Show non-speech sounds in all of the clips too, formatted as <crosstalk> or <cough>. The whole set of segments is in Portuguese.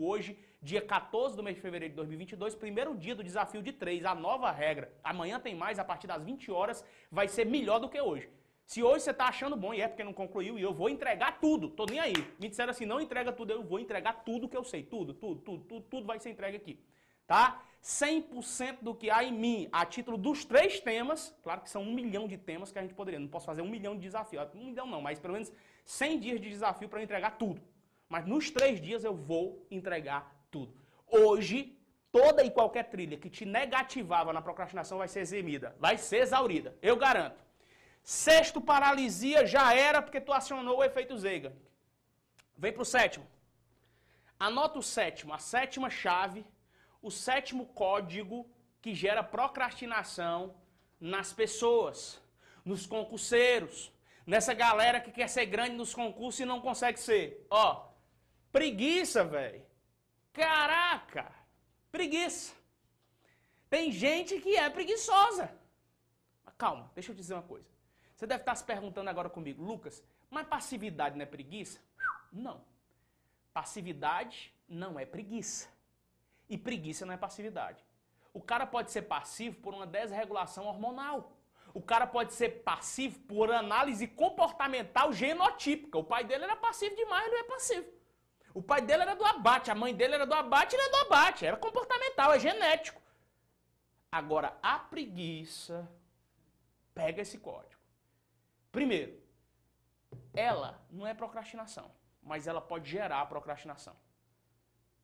hoje, dia 14 do mês de fevereiro de 2022, primeiro dia do desafio de três, a nova regra. Amanhã tem mais, a partir das 20 horas, vai ser melhor do que hoje. Se hoje você está achando bom e é porque não concluiu, e eu vou entregar tudo, tô nem aí. Me disseram assim, não entrega tudo, eu vou entregar tudo que eu sei, tudo, tudo, tudo, tudo, tudo vai ser entregue aqui. Tá? 100% do que há em mim, a título dos três temas, claro que são um milhão de temas que a gente poderia, não posso fazer um milhão de desafios, um milhão não, mas pelo menos 100 dias de desafio para entregar tudo. Mas nos três dias eu vou entregar tudo. Hoje, toda e qualquer trilha que te negativava na procrastinação vai ser eximida, vai ser exaurida, eu garanto. Sexto, paralisia já era porque tu acionou o efeito Zeiga. Vem para o sétimo. Anota o sétimo, a sétima chave, o sétimo código que gera procrastinação nas pessoas, nos concurseiros, nessa galera que quer ser grande nos concursos e não consegue ser. Ó, preguiça, velho. Caraca! Preguiça. Tem gente que é preguiçosa. Mas calma, deixa eu te dizer uma coisa. Você deve estar se perguntando agora comigo, Lucas, mas passividade não é preguiça? Não. Passividade não é preguiça. E preguiça não é passividade. O cara pode ser passivo por uma desregulação hormonal. O cara pode ser passivo por análise comportamental genotípica. O pai dele era passivo demais, ele não é passivo. O pai dele era do abate, a mãe dele era do abate, ele é do abate. Era comportamental, é genético. Agora, a preguiça pega esse código. Primeiro, ela não é procrastinação, mas ela pode gerar procrastinação.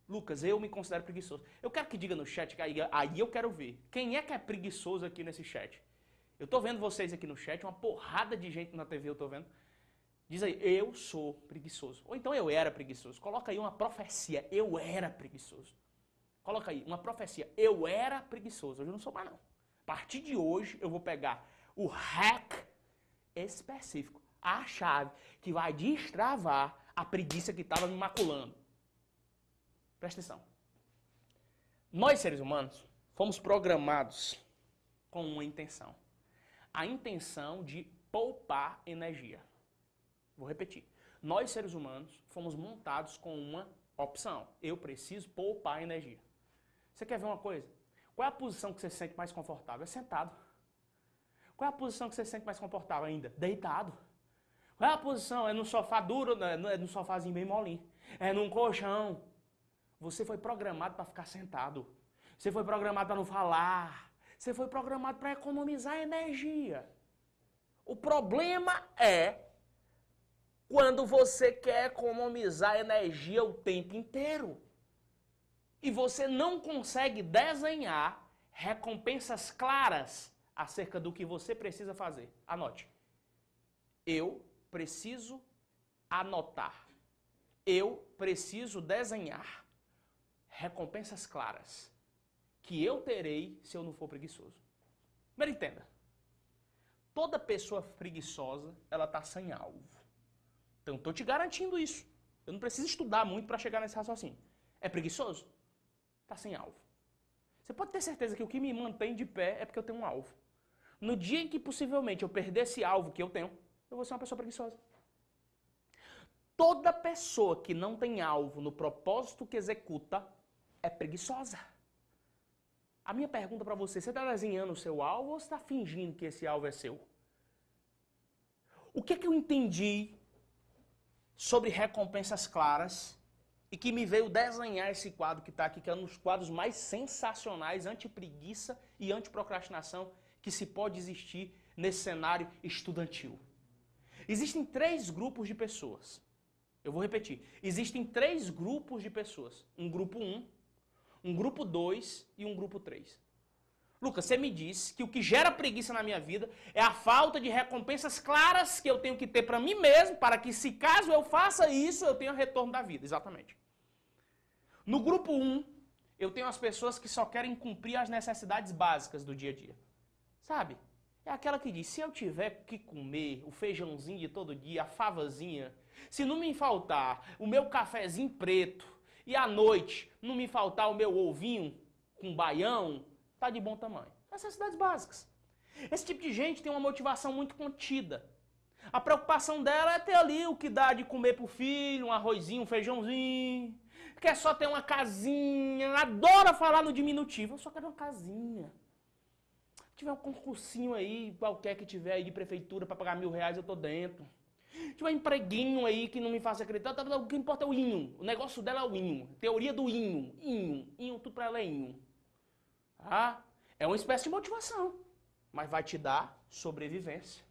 Lucas, eu me considero preguiçoso. Eu quero que diga no chat, aí, aí eu quero ver. Quem é que é preguiçoso aqui nesse chat? Eu tô vendo vocês aqui no chat, uma porrada de gente na TV eu tô vendo. Diz aí, eu sou preguiçoso. Ou então eu era preguiçoso. Coloca aí uma profecia, eu era preguiçoso. Coloca aí uma profecia, eu era preguiçoso. Hoje eu não sou mais não. A partir de hoje eu vou pegar o hack específico, a chave que vai destravar a preguiça que estava me maculando. Presta atenção. Nós seres humanos fomos programados com uma intenção. A intenção de poupar energia. Vou repetir. Nós, seres humanos, fomos montados com uma opção. Eu preciso poupar energia. Você quer ver uma coisa? Qual é a posição que você se sente mais confortável? É sentado. Qual é a posição que você se sente mais confortável ainda? Deitado. Qual é a posição? É no sofá duro, né? é no sofazinho bem molinho. É num colchão. Você foi programado para ficar sentado. Você foi programado para não falar. Você foi programado para economizar energia. O problema é quando você quer economizar energia o tempo inteiro. E você não consegue desenhar recompensas claras acerca do que você precisa fazer. Anote. Eu preciso anotar. Eu preciso desenhar recompensas claras que eu terei se eu não for preguiçoso. Primeiro entenda. Toda pessoa preguiçosa, ela está sem alvo. Então, estou te garantindo isso. Eu não preciso estudar muito para chegar nesse raciocínio. É preguiçoso? Está sem alvo. Você pode ter certeza que o que me mantém de pé é porque eu tenho um alvo. No dia em que possivelmente eu perder esse alvo que eu tenho, eu vou ser uma pessoa preguiçosa. Toda pessoa que não tem alvo no propósito que executa é preguiçosa. A minha pergunta para você, você está desenhando o seu alvo ou está fingindo que esse alvo é seu? O que, é que eu entendi sobre recompensas claras e que me veio desenhar esse quadro que está aqui, que é um dos quadros mais sensacionais anti-preguiça e anti-procrastinação que se pode existir nesse cenário estudantil. Existem três grupos de pessoas. Eu vou repetir. Existem três grupos de pessoas. Um grupo 1, um, um grupo 2 e um grupo 3. Lucas, você me disse que o que gera preguiça na minha vida é a falta de recompensas claras que eu tenho que ter para mim mesmo, para que se caso eu faça isso, eu tenha retorno da vida. Exatamente. No grupo 1, um, eu tenho as pessoas que só querem cumprir as necessidades básicas do dia a dia. Sabe? É aquela que diz: se eu tiver que comer o feijãozinho de todo dia, a favazinha, se não me faltar o meu cafezinho preto e à noite não me faltar o meu ovinho com baião, está de bom tamanho. Necessidades básicas. Esse tipo de gente tem uma motivação muito contida. A preocupação dela é ter ali o que dá de comer pro filho, um arrozinho, um feijãozinho. quer só ter uma casinha, adora falar no diminutivo. Eu só quero uma casinha. Se tiver um concursinho aí, qualquer que tiver aí de prefeitura para pagar mil reais, eu tô dentro. Se tiver um empreguinho aí que não me faça acreditar, o que importa é o inho. O negócio dela é o inho. Teoria do inho. Inho. Inho, tudo pra ela é inho. Ah, é uma espécie de motivação. Mas vai te dar sobrevivência.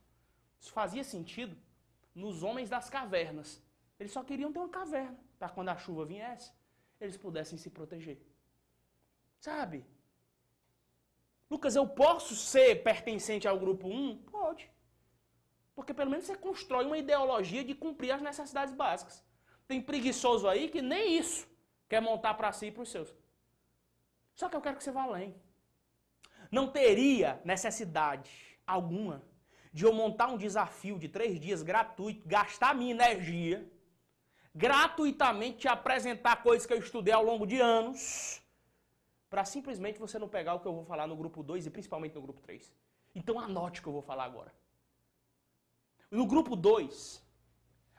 Isso fazia sentido nos homens das cavernas. Eles só queriam ter uma caverna para quando a chuva viesse, eles pudessem se proteger. Sabe? Lucas, eu posso ser pertencente ao grupo 1? Pode. Porque pelo menos você constrói uma ideologia de cumprir as necessidades básicas. Tem preguiçoso aí que nem isso quer montar para si e para os seus. Só que eu quero que você vá além. Não teria necessidade alguma de eu montar um desafio de três dias gratuito, gastar minha energia, gratuitamente te apresentar coisas que eu estudei ao longo de anos, para simplesmente você não pegar o que eu vou falar no grupo 2 e principalmente no grupo 3. Então anote o que eu vou falar agora. No grupo 2,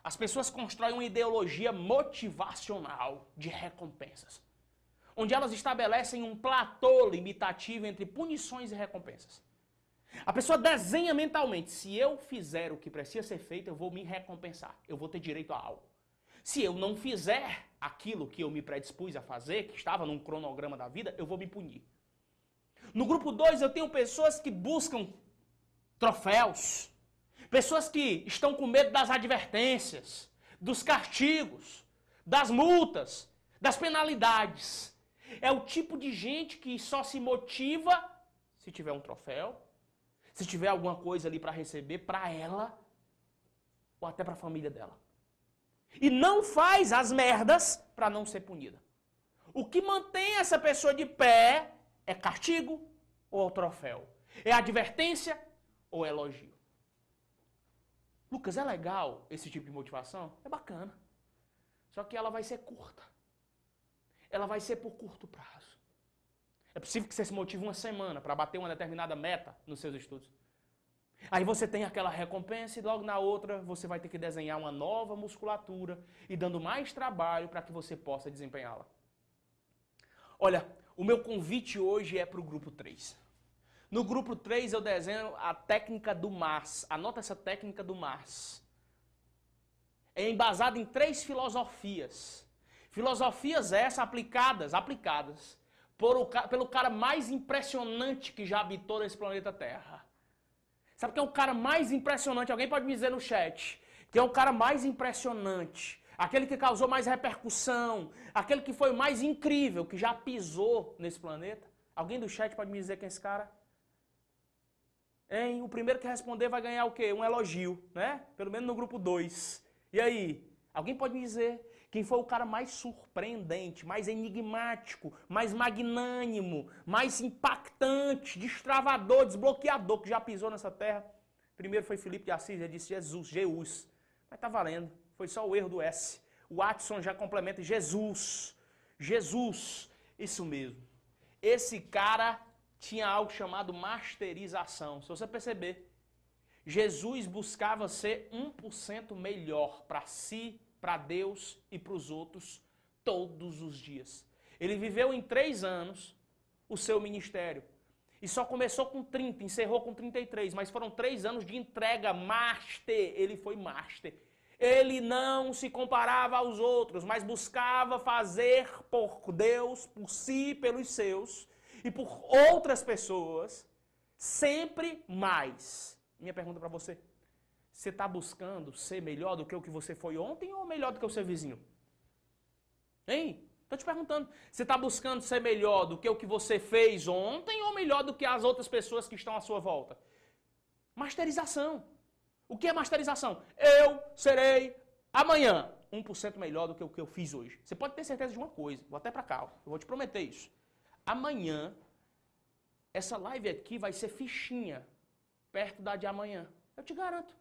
as pessoas constroem uma ideologia motivacional de recompensas, onde elas estabelecem um platô limitativo entre punições e recompensas. A pessoa desenha mentalmente: se eu fizer o que precisa ser feito, eu vou me recompensar, eu vou ter direito a algo. Se eu não fizer aquilo que eu me predispus a fazer, que estava num cronograma da vida, eu vou me punir. No grupo 2, eu tenho pessoas que buscam troféus, pessoas que estão com medo das advertências, dos castigos, das multas, das penalidades. É o tipo de gente que só se motiva se tiver um troféu, se tiver alguma coisa ali para receber para ela ou até para a família dela. E não faz as merdas para não ser punida. O que mantém essa pessoa de pé é castigo ou troféu? É advertência ou elogio? Lucas, é legal esse tipo de motivação? É bacana. Só que ela vai ser curta. Ela vai ser por curto prazo. É possível que você se motive uma semana para bater uma determinada meta nos seus estudos. Aí você tem aquela recompensa e logo na outra você vai ter que desenhar uma nova musculatura e dando mais trabalho para que você possa desempenhá-la. Olha, o meu convite hoje é para o grupo 3. No grupo 3 eu desenho a técnica do Mars. Anota essa técnica do Mars. É embasada em três filosofias. Filosofias essas aplicadas, aplicadas por pelo cara mais impressionante que já habitou nesse planeta Terra. Sabe quem é o cara mais impressionante? Alguém pode me dizer no chat. Quem é o cara mais impressionante? Aquele que causou mais repercussão, aquele que foi mais incrível, que já pisou nesse planeta. Alguém do chat pode me dizer quem é esse cara? Hein? O primeiro que responder vai ganhar o quê? Um elogio, né? Pelo menos no grupo 2. E aí? Alguém pode me dizer? Quem foi o cara mais surpreendente, mais enigmático, mais magnânimo, mais impactante, destravador, desbloqueador que já pisou nessa terra? Primeiro foi Felipe de Assis, ele disse Jesus, Jesus. Mas tá valendo, foi só o erro do S. O Watson já complementa Jesus. Jesus, isso mesmo. Esse cara tinha algo chamado masterização. Se você perceber, Jesus buscava ser 1% melhor para si para Deus e para os outros todos os dias. Ele viveu em três anos o seu ministério. E só começou com 30, encerrou com 33, mas foram três anos de entrega master. Ele foi master. Ele não se comparava aos outros, mas buscava fazer por Deus, por si, pelos seus e por outras pessoas, sempre mais. Minha pergunta para você: você está buscando ser melhor do que o que você foi ontem ou melhor do que o seu vizinho? Hein? Estou te perguntando. Você está buscando ser melhor do que o que você fez ontem ou melhor do que as outras pessoas que estão à sua volta? Masterização. O que é masterização? Eu serei amanhã 1% melhor do que o que eu fiz hoje. Você pode ter certeza de uma coisa. Vou até para cá. Eu vou te prometer isso. Amanhã, essa live aqui vai ser fichinha perto da de amanhã. Eu te garanto.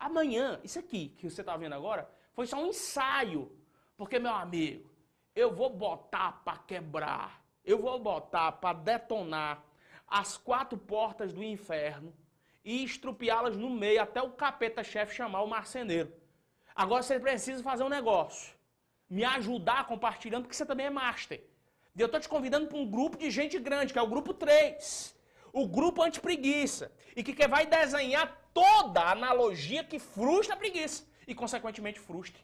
Amanhã, isso aqui que você está vendo agora, foi só um ensaio. Porque, meu amigo, eu vou botar para quebrar, eu vou botar para detonar as quatro portas do inferno e estrupiá-las no meio até o capeta-chefe chamar o marceneiro. Agora você precisa fazer um negócio. me ajudar compartilhando, porque você também é master. E eu estou te convidando para um grupo de gente grande, que é o grupo 3. O grupo anti-preguiça. E que vai desenhar toda a analogia que frustra a preguiça. E, consequentemente, frustre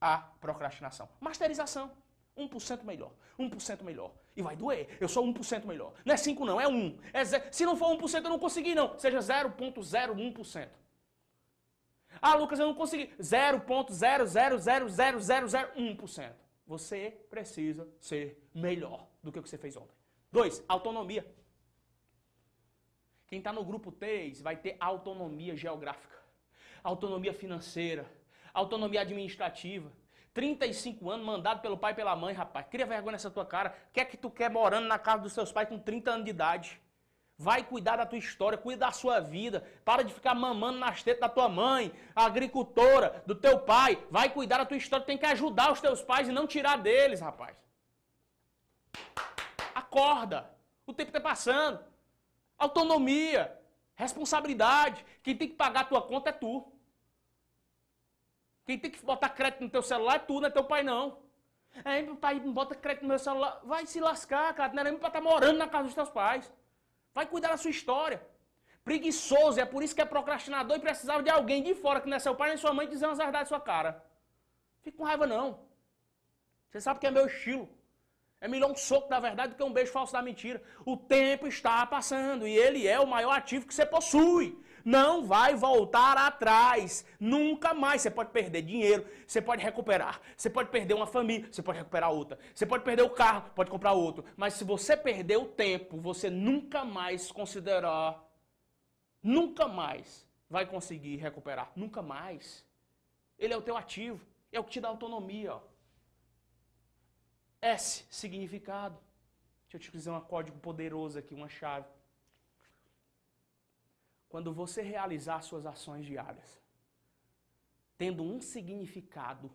a procrastinação. Masterização. 1% melhor. 1% melhor. E vai doer. Eu sou 1% melhor. Não é 5 não, é 1. É. Se não for 1%, eu não consegui não. Seja 0.01%. Ah, Lucas, eu não consegui. 0.0000001%. Você precisa ser melhor do que o que você fez ontem. Dois, autonomia. Quem está no grupo 3 vai ter autonomia geográfica, autonomia financeira, autonomia administrativa. 35 anos, mandado pelo pai e pela mãe, rapaz. Cria vergonha nessa tua cara. O que é que tu quer morando na casa dos seus pais com 30 anos de idade? Vai cuidar da tua história, cuida da sua vida. Para de ficar mamando nas tetas da tua mãe, agricultora, do teu pai. Vai cuidar da tua história. Tem que ajudar os teus pais e não tirar deles, rapaz. Acorda. O tempo está passando. Autonomia. Responsabilidade. Quem tem que pagar a tua conta é tu. Quem tem que botar crédito no teu celular é tu, não é teu pai não. É, meu pai bota crédito no meu celular. Vai se lascar, cara. Não era nem pra estar tá morando na casa dos teus pais. Vai cuidar da sua história. Preguiçoso, é por isso que é procrastinador e precisava de alguém de fora, que não é seu pai nem sua mãe, dizer umas verdades na sua cara. Fica com raiva não. Você sabe que é meu estilo. É melhor um soco da verdade do que um beijo falso da mentira. O tempo está passando e ele é o maior ativo que você possui. Não vai voltar atrás. Nunca mais. Você pode perder dinheiro, você pode recuperar. Você pode perder uma família, você pode recuperar outra. Você pode perder o carro, pode comprar outro. Mas se você perder o tempo, você nunca mais considerar, nunca mais vai conseguir recuperar. Nunca mais. Ele é o teu ativo. É o que te dá autonomia. Ó. S, significado. Deixa eu te dizer um código poderoso aqui, uma chave. Quando você realizar suas ações diárias, tendo um significado,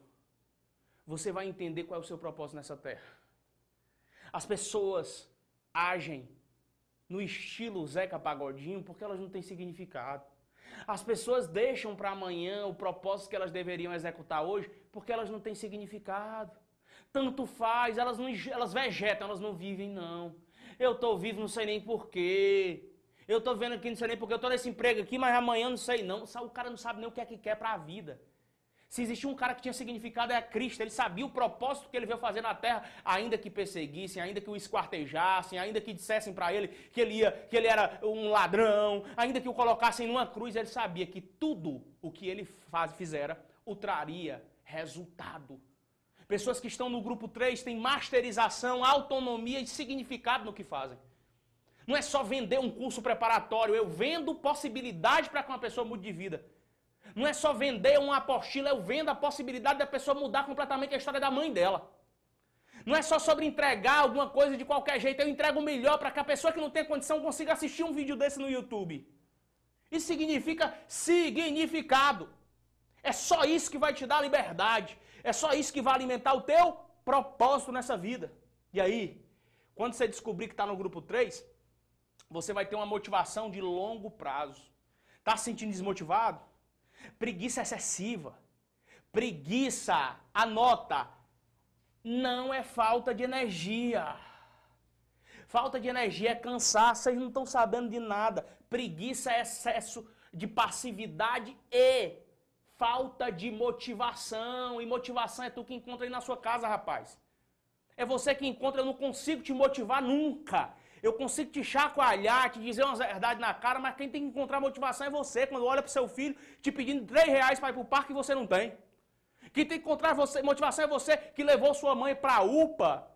você vai entender qual é o seu propósito nessa terra. As pessoas agem no estilo Zeca Pagodinho porque elas não têm significado. As pessoas deixam para amanhã o propósito que elas deveriam executar hoje porque elas não têm significado. Tanto faz, elas, não, elas vegetam, elas não vivem, não. Eu estou vivo, não sei nem porquê. Eu tô vendo aqui, não sei nem porque eu tô nesse emprego aqui, mas amanhã não sei não. O cara não sabe nem o que é que quer para a vida. Se existia um cara que tinha significado é Cristo, ele sabia o propósito que ele veio fazer na terra, ainda que perseguissem, ainda que o esquartejassem, ainda que dissessem para ele que ele, ia, que ele era um ladrão, ainda que o colocassem numa cruz, ele sabia que tudo o que ele faz, fizera o traria resultado. Pessoas que estão no grupo 3 têm masterização, autonomia e significado no que fazem. Não é só vender um curso preparatório, eu vendo possibilidade para que uma pessoa mude de vida. Não é só vender uma apostila, eu vendo a possibilidade da pessoa mudar completamente a história da mãe dela. Não é só sobre entregar alguma coisa de qualquer jeito, eu entrego o melhor para que a pessoa que não tem condição consiga assistir um vídeo desse no YouTube. Isso significa significado. É só isso que vai te dar liberdade. É só isso que vai alimentar o teu propósito nessa vida. E aí, quando você descobrir que está no grupo 3, você vai ter uma motivação de longo prazo. Está se sentindo desmotivado? Preguiça excessiva. Preguiça, anota, não é falta de energia. Falta de energia é cansaço, vocês não estão sabendo de nada. Preguiça é excesso de passividade e falta de motivação. E motivação é tu que encontra aí na sua casa, rapaz. É você que encontra, eu não consigo te motivar nunca. Eu consigo te chacoalhar, te dizer umas verdades na cara, mas quem tem que encontrar motivação é você. Quando olha para seu filho te pedindo 3 reais para ir para o parque e você não tem. Quem tem que encontrar você, motivação é você que levou sua mãe para a UPA.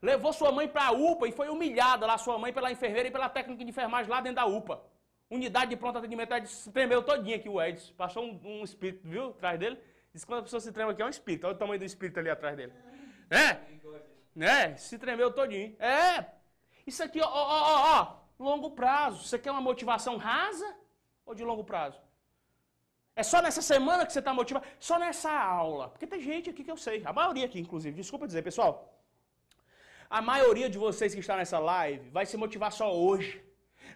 Levou sua mãe para a UPA e foi humilhada lá, sua mãe, pela enfermeira e pela técnica de enfermagem lá dentro da UPA. Unidade de pronto atendimento, ela se tremeu todinho aqui o Edson. Passou um, um espírito, viu, atrás dele. Diz que quando a pessoa se trema aqui é um espírito. Olha o tamanho do espírito ali atrás dele. É? É, se tremeu todinho. É, isso aqui, ó, ó, ó, ó, longo prazo. Você quer uma motivação rasa ou de longo prazo? É só nessa semana que você está motivado? Só nessa aula. Porque tem gente aqui que eu sei. A maioria aqui, inclusive. Desculpa dizer, pessoal. A maioria de vocês que está nessa live vai se motivar só hoje.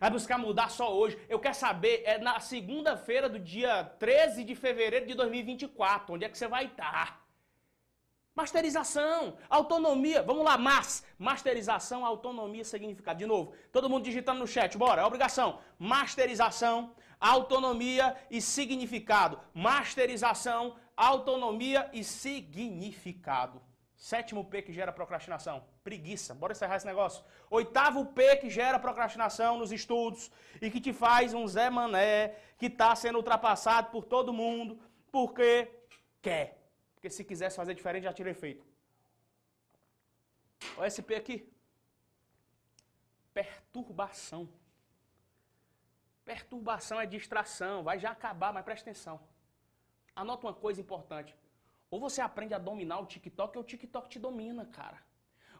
Vai buscar mudar só hoje. Eu quero saber, é na segunda-feira do dia 13 de fevereiro de 2024. Onde é que você vai estar? Masterização, autonomia, vamos lá, mas, masterização, autonomia, significado. De novo, todo mundo digitando no chat, bora, é obrigação. Masterização, autonomia e significado. Masterização, autonomia e significado. Sétimo P que gera procrastinação, preguiça. Bora encerrar esse negócio. Oitavo P que gera procrastinação nos estudos e que te faz um Zé Mané que está sendo ultrapassado por todo mundo porque quer. Porque se quisesse fazer diferente, já teria feito. O SP aqui. Perturbação. Perturbação é distração, vai já acabar, mas presta atenção. Anota uma coisa importante. Ou você aprende a dominar o TikTok, ou o TikTok te domina, cara.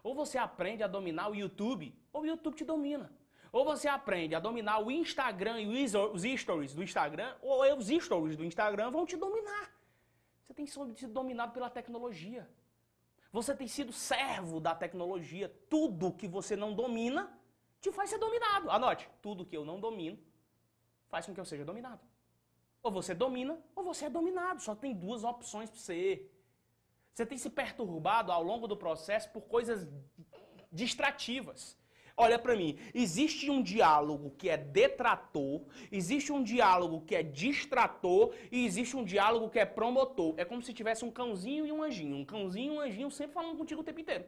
Ou você aprende a dominar o YouTube, ou o YouTube te domina. Ou você aprende a dominar o Instagram e os stories do Instagram, ou os stories do Instagram vão te dominar. Você tem sido dominado pela tecnologia. Você tem sido servo da tecnologia. Tudo que você não domina te faz ser dominado. Anote, tudo que eu não domino faz com que eu seja dominado. Ou você domina, ou você é dominado. Só tem duas opções para você. Você tem se perturbado ao longo do processo por coisas distrativas. Olha para mim, existe um diálogo que é detrator, existe um diálogo que é distrator e existe um diálogo que é promotor. É como se tivesse um cãozinho e um anjinho. Um cãozinho e um anjinho sempre falando contigo o tempo inteiro.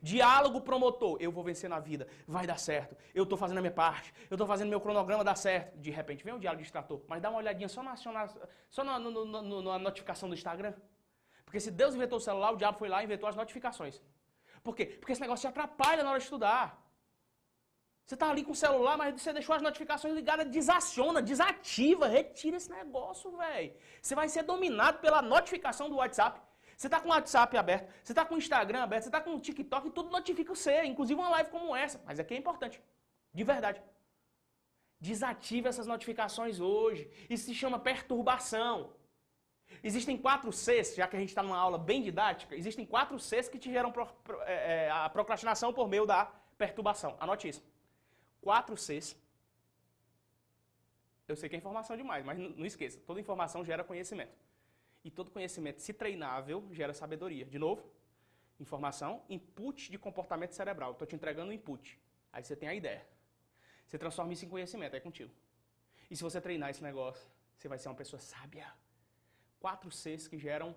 Diálogo promotor, eu vou vencer na vida, vai dar certo, eu estou fazendo a minha parte, eu estou fazendo meu cronograma dar certo. De repente vem um diálogo distrator, mas dá uma olhadinha só na, só na, no, no, no, na notificação do Instagram. Porque se Deus inventou o celular, o diabo foi lá e inventou as notificações. Por quê? Porque esse negócio te atrapalha na hora de estudar. Você está ali com o celular, mas você deixou as notificações ligadas, desaciona, desativa, retira esse negócio, velho. Você vai ser dominado pela notificação do WhatsApp. Você está com o WhatsApp aberto, você está com o Instagram aberto, você está com o TikTok e tudo notifica você, inclusive uma live como essa. Mas aqui é importante, de verdade. Desative essas notificações hoje. Isso se chama perturbação. Existem quatro Cs, já que a gente está numa aula bem didática, existem quatro Cs que te geram pro, pro, é, é, a procrastinação por meio da perturbação. Anote isso. Quatro Cs. Eu sei que é informação demais, mas não, não esqueça. Toda informação gera conhecimento. E todo conhecimento, se treinável, gera sabedoria. De novo, informação, input de comportamento cerebral. Estou te entregando um input. Aí você tem a ideia. Você transforma isso em conhecimento, é contigo. E se você treinar esse negócio, você vai ser uma pessoa sábia quatro Cs que geram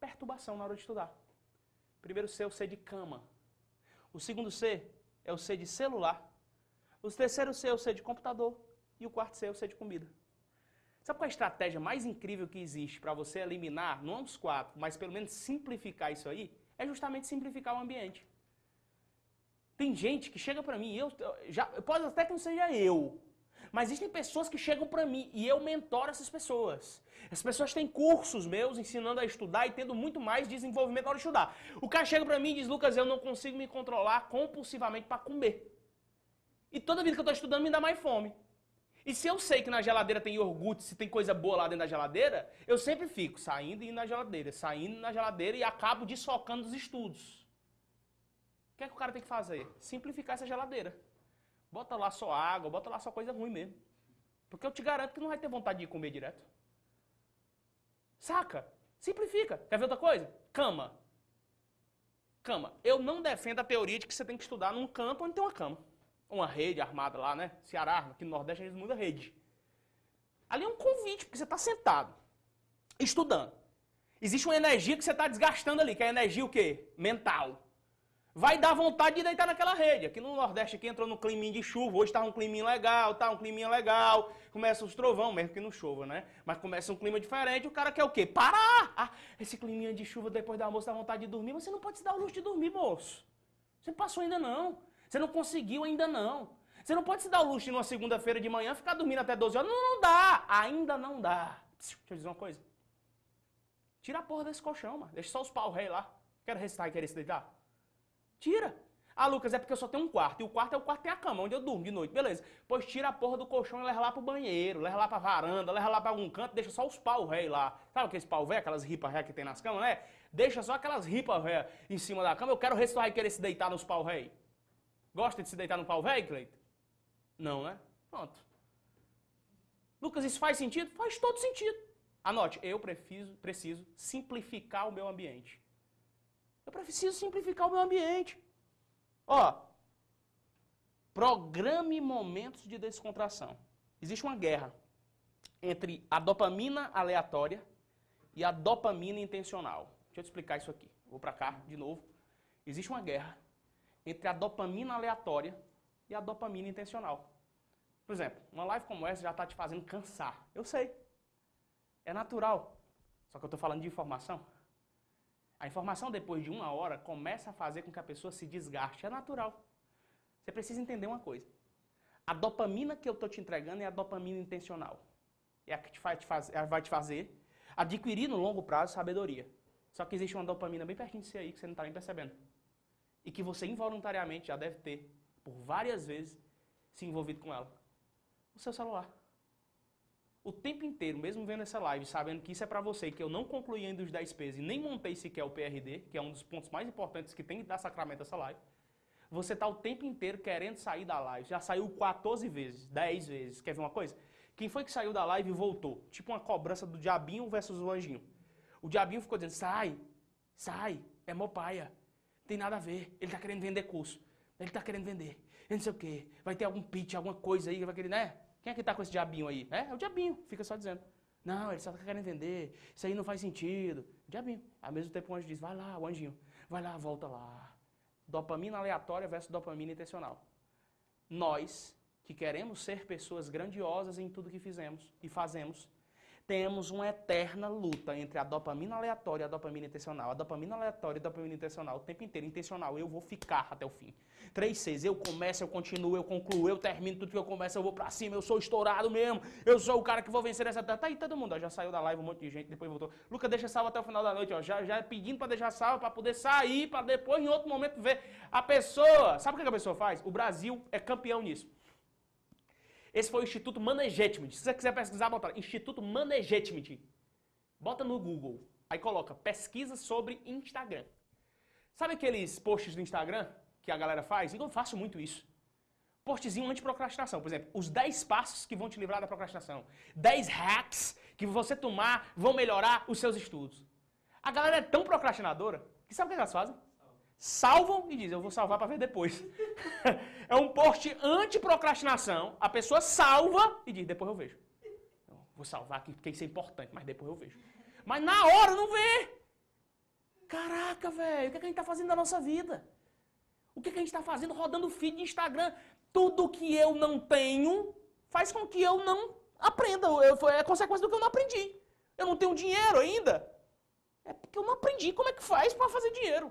perturbação na hora de estudar. Primeiro C é o C de cama. O segundo C é o C de celular. O terceiro C é o C de computador. E o quarto C é o C de comida. Sabe qual é a estratégia mais incrível que existe para você eliminar, não os quatro, mas pelo menos simplificar isso aí? É justamente simplificar o ambiente. Tem gente que chega para mim, eu, já, pode até que não seja eu, mas existem pessoas que chegam para mim e eu mentoro essas pessoas. As pessoas têm cursos meus ensinando a estudar e tendo muito mais desenvolvimento na hora de estudar. O cara chega para mim e diz, Lucas, eu não consigo me controlar compulsivamente para comer. E toda vida que eu estou estudando me dá mais fome. E se eu sei que na geladeira tem iogurte, se tem coisa boa lá dentro da geladeira, eu sempre fico saindo e indo na geladeira, saindo na geladeira e acabo desfocando os estudos. O que é que o cara tem que fazer? Simplificar essa geladeira. Bota lá só água, bota lá só coisa ruim mesmo. Porque eu te garanto que não vai ter vontade de comer direto. Saca? Simplifica. Quer ver outra coisa? Cama. Cama. Eu não defendo a teoria de que você tem que estudar num canto onde tem uma cama. Uma rede armada lá, né? Ceará, aqui no Nordeste a gente muda rede. Ali é um convite, porque você está sentado, estudando. Existe uma energia que você está desgastando ali, que é a energia o quê? Mental vai dar vontade de deitar naquela rede. Aqui no Nordeste aqui entrou no climinho de chuva, hoje tá um climinho legal, tá um climinho legal, começa os trovão, mesmo que não chova, né? Mas começa um clima diferente, o cara quer o quê? Parar! Ah, esse climinho de chuva depois da almoço dá vontade de dormir, você não pode se dar o luxo de dormir, moço. Você passou ainda não. Você não conseguiu ainda não. Você não pode se dar o luxo de numa segunda-feira de manhã ficar dormindo até 12 horas. Não, não dá. Ainda não dá. Deixa eu dizer uma coisa. Tira a porra desse colchão, mano. Deixa só os pau rei lá. Quero recitar e querer se deitar. Tira. Ah, Lucas, é porque eu só tenho um quarto. E o quarto é o quarto tem a cama, onde eu durmo de noite. Beleza. Pois tira a porra do colchão e leva lá pro banheiro, leva lá pra varanda, leva lá pra algum canto, deixa só os pau rei lá. Sabe aqueles pau velho, aquelas ripas ré que tem nas camas, né? Deixa só aquelas ripas ré em cima da cama. Eu quero tu vai querer se deitar nos pau rei. Gosta de se deitar no pau rei, Cleito? Não, né? Pronto. Lucas, isso faz sentido? Faz todo sentido. Anote, eu preciso, preciso simplificar o meu ambiente. Eu preciso simplificar o meu ambiente. Ó, programe momentos de descontração. Existe uma guerra entre a dopamina aleatória e a dopamina intencional. Deixa eu te explicar isso aqui. Vou para cá de novo. Existe uma guerra entre a dopamina aleatória e a dopamina intencional. Por exemplo, uma live como essa já está te fazendo cansar. Eu sei. É natural. Só que eu estou falando de informação. A informação, depois de uma hora, começa a fazer com que a pessoa se desgaste. É natural. Você precisa entender uma coisa. A dopamina que eu estou te entregando é a dopamina intencional. É a que te vai, te fazer, vai te fazer adquirir no longo prazo sabedoria. Só que existe uma dopamina bem pertinho de você aí que você não está nem percebendo. E que você involuntariamente já deve ter, por várias vezes, se envolvido com ela. O seu celular. O tempo inteiro, mesmo vendo essa live, sabendo que isso é para você, que eu não concluí ainda os 10 P's e nem montei sequer o PRD, que é um dos pontos mais importantes que tem que dar sacramento essa live, você está o tempo inteiro querendo sair da live. Já saiu 14 vezes, 10 vezes. Quer ver uma coisa? Quem foi que saiu da live e voltou? Tipo uma cobrança do diabinho versus o anjinho. O diabinho ficou dizendo, sai, sai, é meu paia. Tem nada a ver. Ele está querendo vender curso. Ele está querendo vender. Eu não sei o quê. Vai ter algum pitch, alguma coisa aí que vai querer, né? Quem é que está com esse diabinho aí? É, é o diabinho. Fica só dizendo. Não, ele só está querendo vender. Isso aí não faz sentido. Diabinho. Ao mesmo tempo o anjo diz, vai lá, o anjinho. Vai lá, volta lá. Dopamina aleatória versus dopamina intencional. Nós, que queremos ser pessoas grandiosas em tudo que fizemos e fazemos, temos uma eterna luta entre a dopamina aleatória e a dopamina intencional. A dopamina aleatória e a dopamina intencional o tempo inteiro. Intencional, eu vou ficar até o fim. 3 6 eu começo, eu continuo, eu concluo, eu termino tudo que eu começo, eu vou pra cima, eu sou estourado mesmo, eu sou o cara que vou vencer essa... Tá aí todo mundo, ó, já saiu da live um monte de gente, depois voltou. Lucas, deixa salvo até o final da noite, ó, já, já pedindo pra deixar salvo, pra poder sair, pra depois em outro momento ver a pessoa. Sabe o que a pessoa faz? O Brasil é campeão nisso. Esse foi o Instituto Management. Se você quiser pesquisar, bota Instituto Management. Bota no Google. Aí coloca pesquisa sobre Instagram. Sabe aqueles posts do Instagram que a galera faz? Eu faço muito isso. Postzinho anti-procrastinação. Por exemplo, os 10 passos que vão te livrar da procrastinação. 10 hacks que você tomar vão melhorar os seus estudos. A galera é tão procrastinadora que sabe o que elas fazem? Salvam e dizem, eu vou salvar para ver depois. <laughs> é um post anti-procrastinação. A pessoa salva e diz, depois eu vejo. vou salvar aqui porque isso é importante, mas depois eu vejo. Mas na hora não vê. Caraca, velho, o que, é que a gente está fazendo da nossa vida? O que, é que a gente está fazendo rodando feed de Instagram? Tudo que eu não tenho faz com que eu não aprenda. Eu, é consequência do que eu não aprendi. Eu não tenho dinheiro ainda. É porque eu não aprendi como é que faz para fazer dinheiro.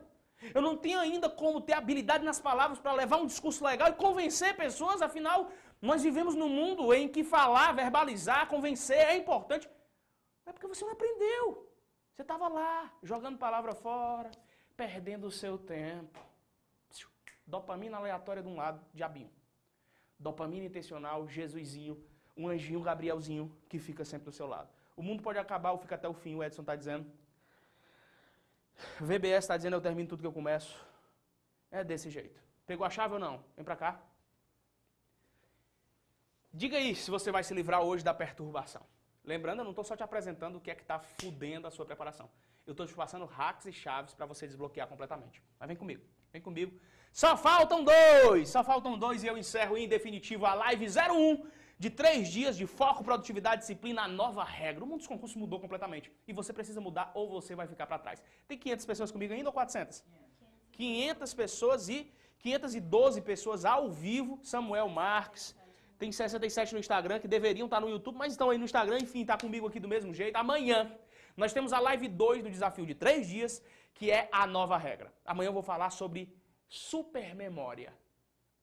Eu não tenho ainda como ter habilidade nas palavras para levar um discurso legal e convencer pessoas, afinal, nós vivemos num mundo em que falar, verbalizar, convencer é importante. É porque você não aprendeu. Você estava lá, jogando palavra fora, perdendo o seu tempo. Dopamina aleatória de um lado, diabinho. Dopamina intencional, Jesusinho, um anjinho, Gabrielzinho, que fica sempre do seu lado. O mundo pode acabar ou fica até o fim, o Edson está dizendo. VBS está dizendo eu termino tudo que eu começo. É desse jeito. Pegou a chave ou não? Vem para cá. Diga aí se você vai se livrar hoje da perturbação. Lembrando, eu não estou só te apresentando o que é que está fudendo a sua preparação. Eu estou te passando hacks e chaves para você desbloquear completamente. Mas vem comigo, vem comigo. Só faltam dois! Só faltam dois e eu encerro em definitivo a live 01 de três dias de foco, produtividade, disciplina, a nova regra. O mundo dos concursos mudou completamente. E você precisa mudar ou você vai ficar para trás. Tem 500 pessoas comigo ainda ou 400? 500 pessoas e 512 pessoas ao vivo. Samuel Marques. Tem 67 no Instagram que deveriam estar no YouTube, mas estão aí no Instagram. Enfim, está comigo aqui do mesmo jeito. Amanhã nós temos a live 2 do desafio de três dias, que é a nova regra. Amanhã eu vou falar sobre supermemória.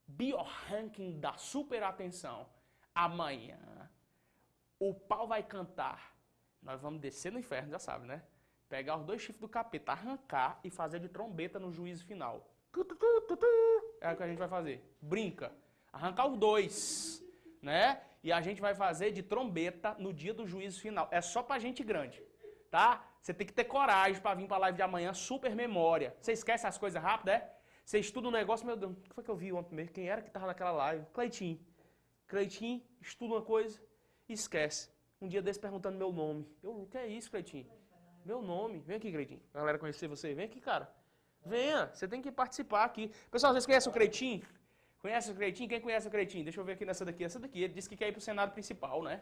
Bioranking da superatenção amanhã o pau vai cantar. Nós vamos descer no inferno, já sabe, né? Pegar os dois chifres do capeta, arrancar e fazer de trombeta no juízo final. É o que a gente vai fazer. Brinca. Arrancar os dois, né? E a gente vai fazer de trombeta no dia do juízo final. É só pra gente grande, tá? Você tem que ter coragem para vir pra live de amanhã, super memória. Você esquece as coisas rápido, é? Você estuda um negócio, meu Deus, o que foi que eu vi ontem mesmo? Quem era que tava naquela live? Cleitinho. Cleitinho estuda uma coisa e esquece. um dia desse perguntando meu nome. Eu, o que é isso, Cleitinho? Meu nome. Vem aqui, Cleitinho. A galera conhecer você. Vem aqui, cara. Venha, você tem que participar aqui. Pessoal, vocês conhecem o Creitinho? Conhece o Creitinho? Quem conhece o Creitinho? Deixa eu ver aqui nessa daqui. Essa daqui, ele disse que quer ir pro Senado principal, né?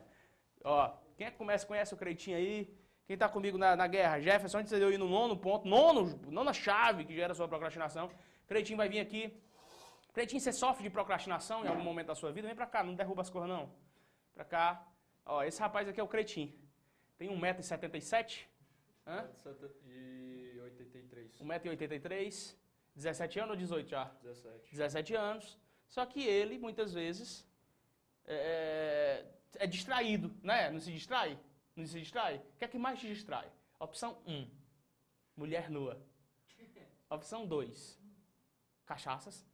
Ó, quem é que começa, conhece o Creitinho aí? Quem tá comigo na, na guerra? Jefferson, antes de eu ir no nono ponto, nono, nona chave que gera a sua procrastinação. Creitinho vai vir aqui. Creitinho, você sofre de procrastinação em algum momento da sua vida? Vem pra cá, não derruba as coisas não. Pra cá. Ó, esse rapaz aqui é o Creitinho. Tem 1,77m. Hã? E 83. 1,83m. 17 anos ou 18 já? 17. 17 anos. Só que ele, muitas vezes, é, é distraído, né? Não se distrai? Não se distrai? O que é que mais te distrai? Opção 1, mulher nua. <laughs> Opção 2, cachaças.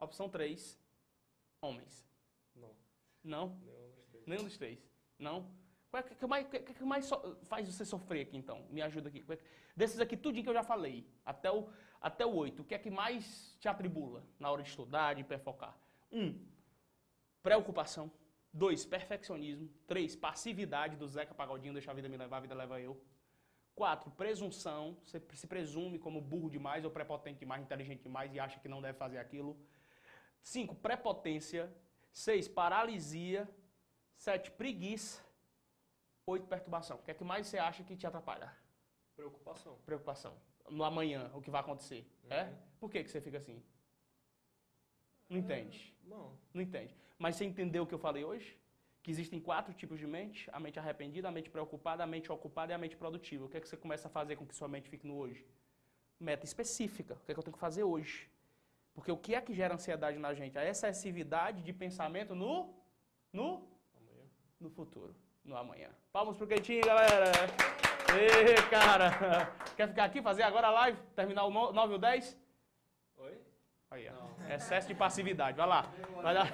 Opção 3, homens. Não. Não? Nenhum dos três. Nenhum dos três. Não? O que, que mais, que, que mais so- faz você sofrer aqui, então? Me ajuda aqui. É Desses aqui, tudinho que eu já falei, até o, até o 8, o que é que mais te atribula na hora de estudar, de hiperfocar? Um, preocupação. Dois, perfeccionismo. Três, passividade do Zeca Pagodinho, deixa a vida me levar, a vida leva eu. Quatro, presunção. Você se presume como burro demais, ou prepotente demais, inteligente demais e acha que não deve fazer aquilo. Cinco, prepotência. Seis, paralisia. Sete, preguiça. Oito, perturbação. O que é que mais você acha que te atrapalha? Preocupação. Preocupação. No amanhã, o que vai acontecer. É? Uhum. Por que, que você fica assim? Não entende. Não. Não entende. Mas você entendeu o que eu falei hoje? Que existem quatro tipos de mente: a mente arrependida, a mente preocupada, a mente ocupada e a mente produtiva. O que é que você começa a fazer com que sua mente fique no hoje? Meta específica. O que é que eu tenho que fazer hoje? Porque o que é que gera ansiedade na gente? A excessividade de pensamento no, no, Amanhã. no futuro, no amanhã. Palmas pro Quentinho, galera! Ê, cara! <laughs> Quer ficar aqui, fazer agora a live? Terminar o 9 ou 10? Oi? Aí, ó. Excesso de passividade. Vai lá. <laughs> Vai lá.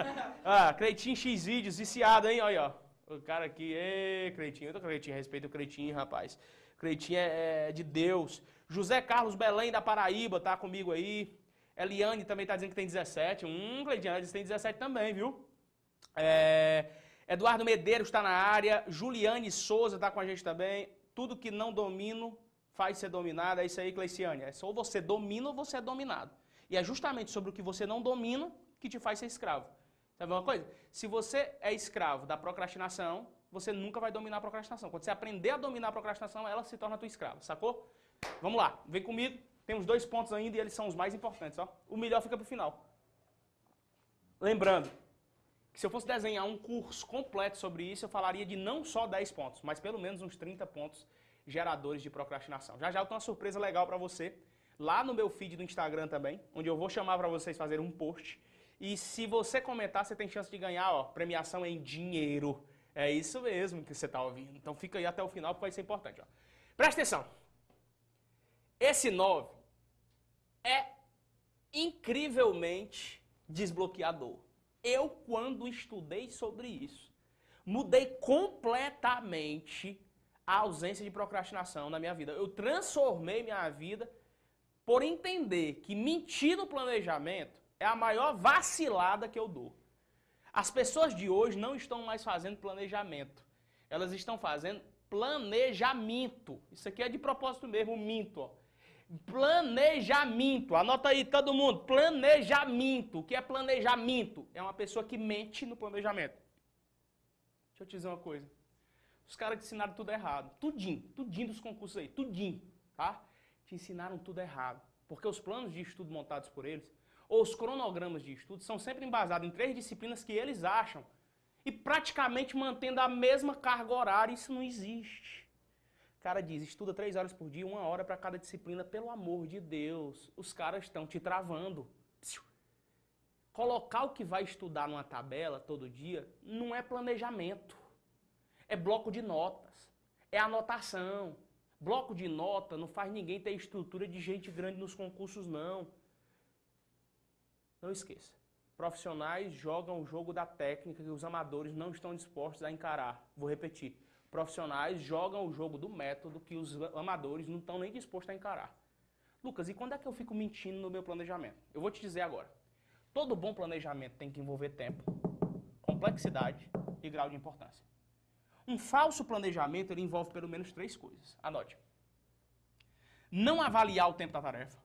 <laughs> ah, Cleitinho X vídeos, viciado, hein? Olha, ó. O cara aqui, ê, Cleitinho. Eu tô com Cleitinho, respeito o Cleitinho, rapaz. Cleitinho é, é de Deus. José Carlos Belém da Paraíba tá comigo aí. Eliane também tá dizendo que tem 17. Hum, Cleitinho, ela disse que tem 17 também, viu? É, Eduardo Medeiros está na área. Juliane Souza tá com a gente também. Tudo que não domino faz ser dominado. É isso aí, Cleiciane. É só você domina ou você é dominado. E é justamente sobre o que você não domina que te faz ser escravo. Sabe uma coisa? Se você é escravo da procrastinação, você nunca vai dominar a procrastinação. Quando você aprender a dominar a procrastinação, ela se torna tua escrava, sacou? Vamos lá, vem comigo. Temos dois pontos ainda e eles são os mais importantes. Ó. O melhor fica pro final. Lembrando que se eu fosse desenhar um curso completo sobre isso, eu falaria de não só 10 pontos, mas pelo menos uns 30 pontos geradores de procrastinação. Já já eu tenho uma surpresa legal para você lá no meu feed do Instagram também, onde eu vou chamar para vocês fazerem um post. E se você comentar, você tem chance de ganhar, ó, premiação em dinheiro. É isso mesmo que você está ouvindo. Então fica aí até o final porque vai ser importante, ó. Presta atenção. Esse 9 é incrivelmente desbloqueador. Eu, quando estudei sobre isso, mudei completamente a ausência de procrastinação na minha vida. Eu transformei minha vida por entender que mentir no planejamento é a maior vacilada que eu dou. As pessoas de hoje não estão mais fazendo planejamento. Elas estão fazendo planejamento. Isso aqui é de propósito mesmo, minto. Ó. Planejamento. Anota aí todo mundo. Planejamento. O que é planejamento? É uma pessoa que mente no planejamento. Deixa eu te dizer uma coisa. Os caras te ensinaram tudo errado. Tudinho. Tudinho dos concursos aí. Tudinho. Tá? Te ensinaram tudo errado. Porque os planos de estudo montados por eles, ou os cronogramas de estudo, são sempre embasados em três disciplinas que eles acham. E praticamente mantendo a mesma carga horária. Isso não existe. Cara diz, estuda três horas por dia, uma hora para cada disciplina. Pelo amor de Deus, os caras estão te travando. Colocar o que vai estudar numa tabela todo dia não é planejamento. É bloco de notas. É anotação. Bloco de nota não faz ninguém ter estrutura de gente grande nos concursos, não. Não esqueça. Profissionais jogam o jogo da técnica que os amadores não estão dispostos a encarar. Vou repetir. Profissionais jogam o jogo do método que os amadores não estão nem dispostos a encarar. Lucas, e quando é que eu fico mentindo no meu planejamento? Eu vou te dizer agora. Todo bom planejamento tem que envolver tempo, complexidade e grau de importância. Um falso planejamento ele envolve pelo menos três coisas. Anote. Não avaliar o tempo da tarefa.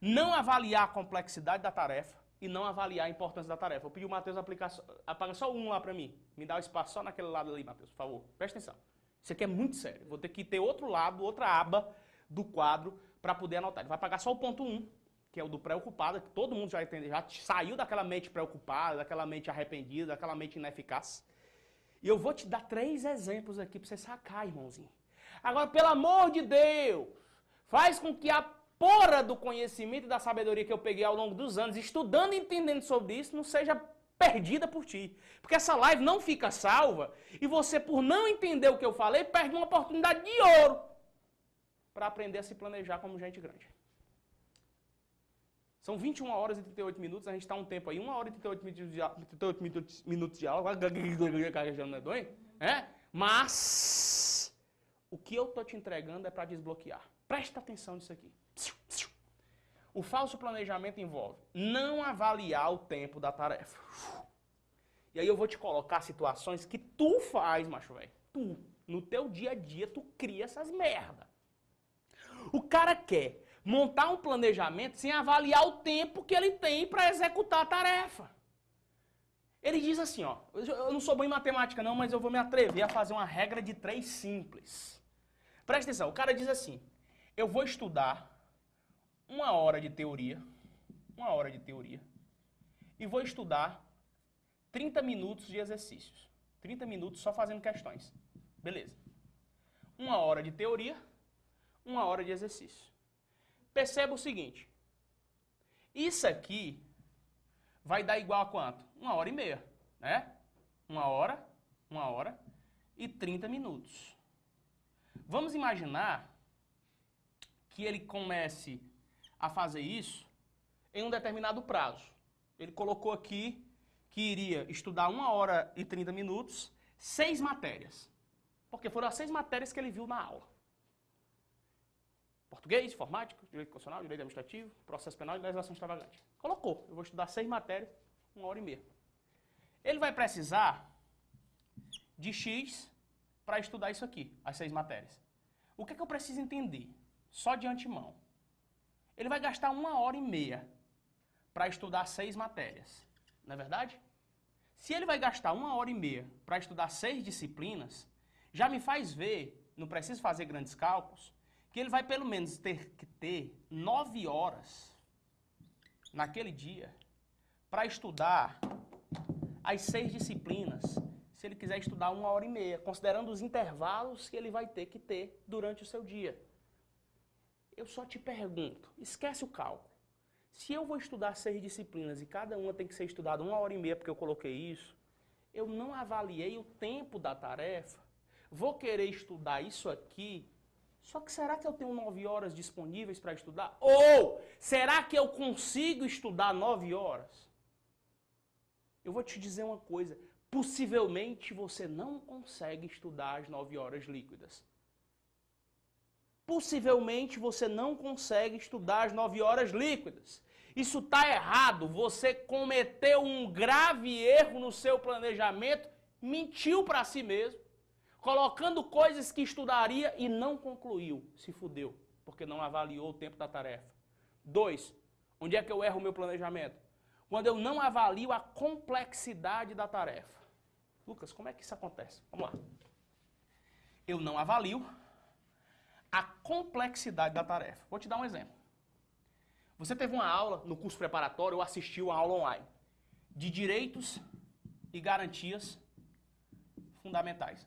Não avaliar a complexidade da tarefa e não avaliar a importância da tarefa. Eu pedi o Matheus aplicar, apaga só um lá para mim. Me dá o espaço só naquele lado ali, Matheus, por favor. Presta atenção. Isso aqui é muito sério. Vou ter que ter outro lado, outra aba do quadro para poder anotar. Ele vai apagar só o ponto 1, um, que é o do preocupado, que todo mundo já entende, já saiu daquela mente preocupada, daquela mente arrependida, daquela mente ineficaz. E eu vou te dar três exemplos aqui para você sacar, irmãozinho. Agora, pelo amor de Deus, faz com que a porra do conhecimento e da sabedoria que eu peguei ao longo dos anos, estudando e entendendo sobre isso, não seja perdida por ti. Porque essa live não fica salva e você, por não entender o que eu falei, perde uma oportunidade de ouro para aprender a se planejar como gente grande. São 21 horas e 38 minutos, a gente está um tempo aí, 1 hora e 38 minutos de, 38 minutos, de aula, é? Mas o que eu estou te entregando é para desbloquear. Presta atenção nisso aqui. O falso planejamento envolve não avaliar o tempo da tarefa. E aí eu vou te colocar situações que tu faz, macho velho. Tu, no teu dia a dia, tu cria essas merda. O cara quer montar um planejamento sem avaliar o tempo que ele tem para executar a tarefa. Ele diz assim, ó, eu não sou bom em matemática não, mas eu vou me atrever a fazer uma regra de três simples. Presta atenção, o cara diz assim, eu vou estudar uma hora de teoria, uma hora de teoria, e vou estudar 30 minutos de exercícios. 30 minutos só fazendo questões. Beleza. Uma hora de teoria, uma hora de exercício. Perceba o seguinte. Isso aqui vai dar igual a quanto? Uma hora e meia, né? Uma hora, uma hora e 30 minutos. Vamos imaginar que ele comece a fazer isso em um determinado prazo. Ele colocou aqui que iria estudar uma hora e 30 minutos, seis matérias. Porque foram as seis matérias que ele viu na aula. Português, informática, direito constitucional, direito administrativo, processo penal e legislação extravagante. Colocou. Eu vou estudar seis matérias, uma hora e meia. Ele vai precisar de X para estudar isso aqui, as seis matérias. O que, é que eu preciso entender? Só de antemão. Ele vai gastar uma hora e meia para estudar seis matérias. Não é verdade? Se ele vai gastar uma hora e meia para estudar seis disciplinas, já me faz ver, não preciso fazer grandes cálculos, que ele vai pelo menos ter que ter nove horas naquele dia para estudar as seis disciplinas, se ele quiser estudar uma hora e meia, considerando os intervalos que ele vai ter que ter durante o seu dia. Eu só te pergunto, esquece o cálculo. Se eu vou estudar seis disciplinas e cada uma tem que ser estudada uma hora e meia porque eu coloquei isso, eu não avaliei o tempo da tarefa, vou querer estudar isso aqui só que será que eu tenho nove horas disponíveis para estudar? Ou será que eu consigo estudar nove horas? Eu vou te dizer uma coisa: possivelmente você não consegue estudar as nove horas líquidas. Possivelmente você não consegue estudar as nove horas líquidas. Isso está errado. Você cometeu um grave erro no seu planejamento, mentiu para si mesmo colocando coisas que estudaria e não concluiu. Se fudeu, porque não avaliou o tempo da tarefa. Dois, onde é que eu erro o meu planejamento? Quando eu não avalio a complexidade da tarefa. Lucas, como é que isso acontece? Vamos lá. Eu não avalio a complexidade da tarefa. Vou te dar um exemplo. Você teve uma aula no curso preparatório ou assistiu a aula online de direitos e garantias fundamentais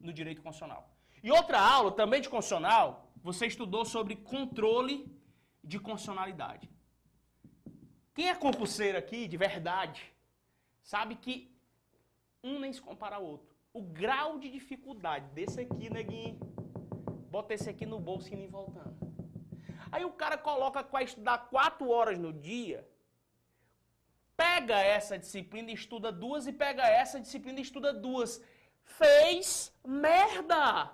no direito constitucional. E outra aula, também de constitucional, você estudou sobre controle de constitucionalidade. Quem é concurseiro aqui, de verdade, sabe que um nem se compara ao outro. O grau de dificuldade desse aqui, neguinho, bota esse aqui no bolso e nem voltando. Aí o cara coloca para estudar quatro horas no dia, pega essa disciplina e estuda duas, e pega essa disciplina e estuda duas fez merda.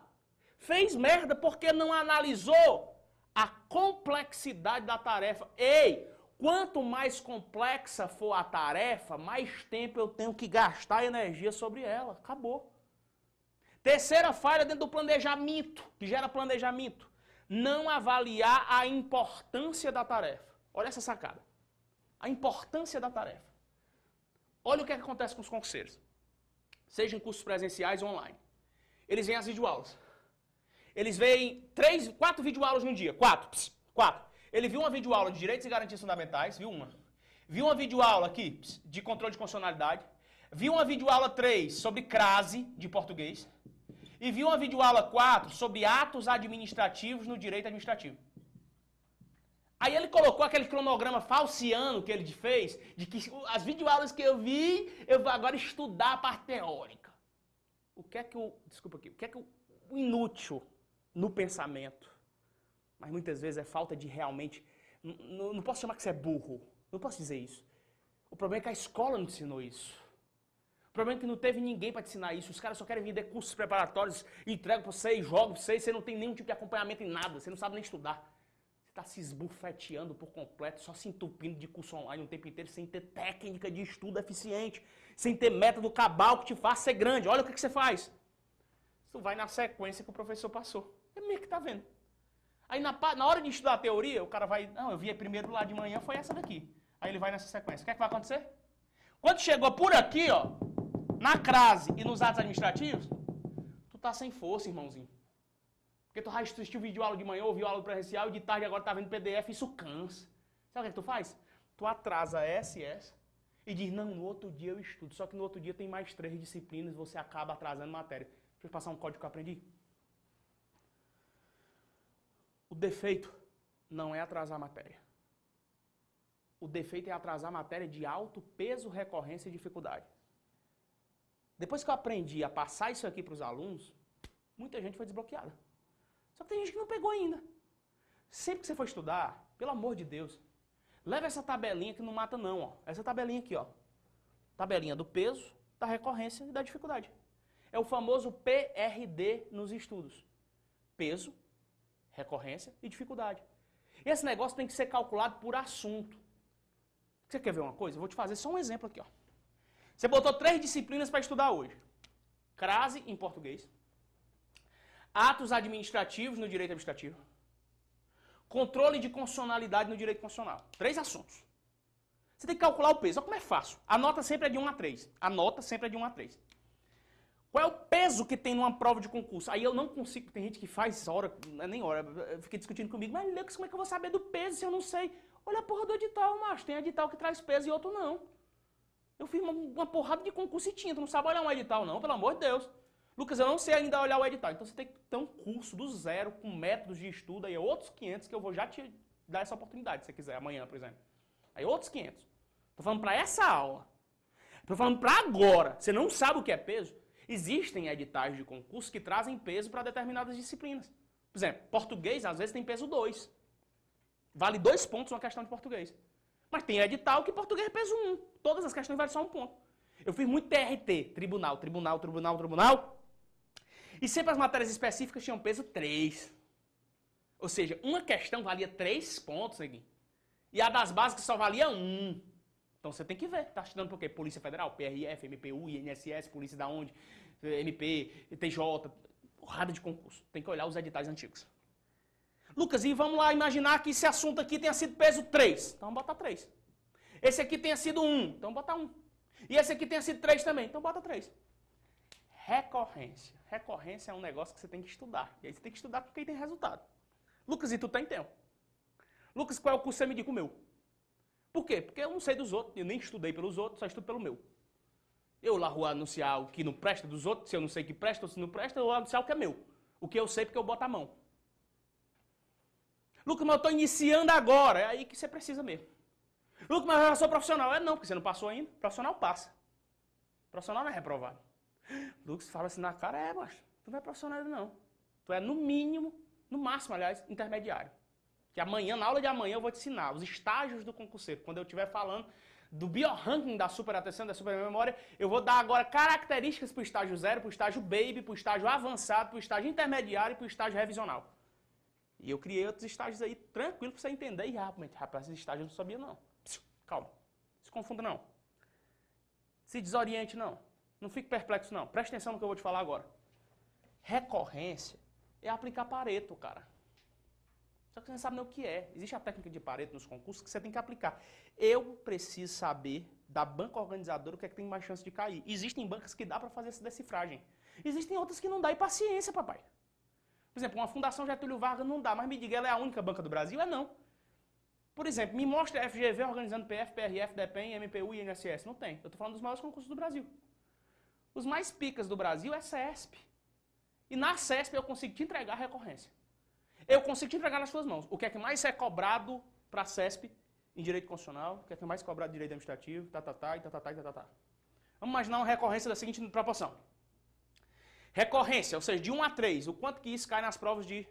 Fez merda porque não analisou a complexidade da tarefa. Ei, quanto mais complexa for a tarefa, mais tempo eu tenho que gastar energia sobre ela. Acabou. Terceira falha dentro do planejamento, que gera planejamento. Não avaliar a importância da tarefa. Olha essa sacada. A importância da tarefa. Olha o que, é que acontece com os concurseiros. Seja em cursos presenciais ou online. Eles veem as videoaulas. Eles veem três, quatro videoaulas num dia. Quatro. Pss, quatro. Ele viu uma videoaula de direitos e garantias fundamentais, viu uma. Viu uma videoaula aqui pss, de controle de constitucionalidade. Viu uma videoaula 3 sobre crase de português. E viu uma videoaula 4 sobre atos administrativos no direito administrativo. Aí ele colocou aquele cronograma falciano que ele fez, de que as videoaulas que eu vi, eu vou agora estudar a parte teórica. O que é que o. Desculpa aqui. O que é que o, inútil no pensamento, mas muitas vezes é falta de realmente. Não, posso chamar que você é burro. Não posso dizer isso. O problema é que a escola não ensinou isso. Problema é que não teve ninguém para te ensinar isso. Os caras só querem vender cursos preparatórios, entregam para você, jogam para você, você não tem nenhum tipo de acompanhamento em nada, você não sabe nem estudar está se esbufeteando por completo, só se entupindo de curso online o tempo inteiro, sem ter técnica de estudo eficiente, sem ter método cabal que te faça ser grande. Olha o que, que você faz. Tu vai na sequência que o professor passou. É meio que tá vendo. Aí na, na hora de estudar a teoria, o cara vai, não, eu vi primeiro lá de manhã, foi essa daqui. Aí ele vai nessa sequência. O que é que vai acontecer? Quando chegou por aqui, ó, na crase e nos atos administrativos, tu tá sem força, irmãozinho. Porque tu já assistiu vídeo aula de manhã, ouviu aula presencial e de tarde agora tá vendo PDF, isso cansa. Sabe o que, tu faz? Tu atrasa SS e diz, não, no outro dia eu estudo. Só que no outro dia tem mais três disciplinas, você acaba atrasando matéria. Deixa eu passar um código que eu aprendi. O defeito não é atrasar matéria. O defeito é atrasar matéria de alto peso, recorrência e dificuldade. Depois que eu aprendi a passar isso aqui para os alunos, muita gente foi desbloqueada. Só que tem gente que não pegou ainda. Sempre que você for estudar, pelo amor de Deus, leva essa tabelinha que não mata não, ó. Essa tabelinha aqui, ó. Tabelinha do peso, da recorrência e da dificuldade. É o famoso PRD nos estudos. Peso, recorrência e dificuldade. E esse negócio tem que ser calculado por assunto. Você quer ver uma coisa? Eu vou te fazer só um exemplo aqui, ó. Você botou três disciplinas para estudar hoje. Crase em português, atos administrativos no direito administrativo, controle de constitucionalidade no direito constitucional. Três assuntos. Você tem que calcular o peso. Olha como é fácil. A nota sempre é de 1 a 3. A nota sempre é de 1 a 3. Qual é o peso que tem numa prova de concurso? Aí eu não consigo, tem gente que faz hora, é nem hora, fiquei discutindo comigo, mas Lucas, como é que eu vou saber do peso se eu não sei? Olha a porra do edital, macho, tem edital que traz peso e outro não. Eu fiz uma, uma porrada de concurso e tinha, tu não sabe olhar um edital não, pelo amor de Deus. Lucas, eu não sei ainda olhar o edital. Então você tem que ter um curso do zero, com métodos de estudo, aí outros 500 que eu vou já te dar essa oportunidade, se você quiser, amanhã, por exemplo. Aí outros 500. Estou falando para essa aula. Estou falando para agora. Você não sabe o que é peso? Existem editais de concurso que trazem peso para determinadas disciplinas. Por exemplo, português às vezes tem peso 2. Vale dois pontos uma questão de português. Mas tem edital que português é peso 1. Um. Todas as questões valem só um ponto. Eu fiz muito TRT, tribunal, tribunal, tribunal, tribunal. E sempre as matérias específicas tinham peso 3. Ou seja, uma questão valia 3 pontos aqui. E a das básicas só valia 1. Então você tem que ver. Tá estudando por quê? Polícia Federal, PRF, MPU, INSS, Polícia da onde? MP, TJ, porrada de concurso. Tem que olhar os editais antigos. Lucas, e vamos lá imaginar que esse assunto aqui tenha sido peso 3. Então botar 3. Esse aqui tenha sido 1. Então bota 1. E esse aqui tenha sido 3 também. Então bota 3. Recorrência. Recorrência é um negócio que você tem que estudar. E aí você tem que estudar com quem tem resultado. Lucas, e tu tem tempo? Lucas, qual é o curso que você me indica o meu? Por quê? Porque eu não sei dos outros, eu nem estudei pelos outros, só estudo pelo meu. Eu lá vou anunciar o que não presta dos outros, se eu não sei que presta ou se não presta, eu vou anunciar o que é meu. O que eu sei porque eu boto a mão. Lucas, mas eu estou iniciando agora. É aí que você precisa mesmo. Lucas, mas eu sou profissional. É não, porque você não passou ainda. Profissional passa. Profissional não é reprovado. Lucas fala assim na cara, é, mas tu não é profissional não. Tu é no mínimo, no máximo, aliás, intermediário. Que amanhã, na aula de amanhã, eu vou te ensinar os estágios do concurseiro. Quando eu estiver falando do bioranking da super atenção, da super memória, eu vou dar agora características para o estágio zero, para o estágio baby, para o estágio avançado, para o estágio intermediário e para o estágio revisional. E eu criei outros estágios aí tranquilo para você entender. E rapaz, rapaz, esses estágios eu não sabia não. Calma, se confunda não. Se desoriente não. Não fique perplexo, não. Preste atenção no que eu vou te falar agora. Recorrência é aplicar Pareto, cara. Só que você não sabe nem o que é. Existe a técnica de Pareto nos concursos que você tem que aplicar. Eu preciso saber da banca organizadora o que é que tem mais chance de cair. Existem bancas que dá para fazer essa decifragem. Existem outras que não dá e paciência, papai. Por exemplo, uma Fundação Getúlio Vargas não dá, mas me diga, ela é a única banca do Brasil? É não. Por exemplo, me mostra a FGV organizando PF, PRF, DEPEN, MPU e INSS. Não tem. Eu estou falando dos maiores concursos do Brasil. Os mais picas do Brasil é CESP. E na CESP eu consigo te entregar a recorrência. Eu consigo te entregar nas suas mãos. O que é que mais é cobrado para a CESP em direito constitucional? O que é que mais é cobrado em direito administrativo? Tá, tá, tá, e tá, tá, tá, e tá, tá, tá. Vamos imaginar uma recorrência da seguinte proporção. Recorrência, ou seja, de 1 a 3, o quanto que isso cai nas provas de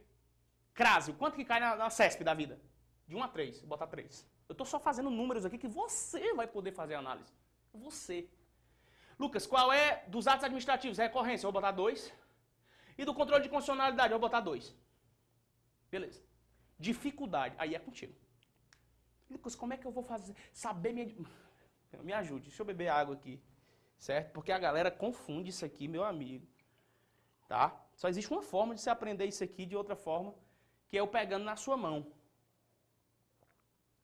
crase, o quanto que cai na, na CESP da vida? De 1 a 3, vou botar 3. Eu estou só fazendo números aqui que você vai poder fazer a análise. Você. Lucas, qual é dos atos administrativos? Recorrência, eu vou botar 2. E do controle de constitucionalidade, eu vou botar 2. Beleza. Dificuldade, aí é contigo. Lucas, como é que eu vou fazer? Saber minha. Me ajude, deixa eu beber água aqui. Certo? Porque a galera confunde isso aqui, meu amigo. Tá? Só existe uma forma de você aprender isso aqui de outra forma, que é eu pegando na sua mão.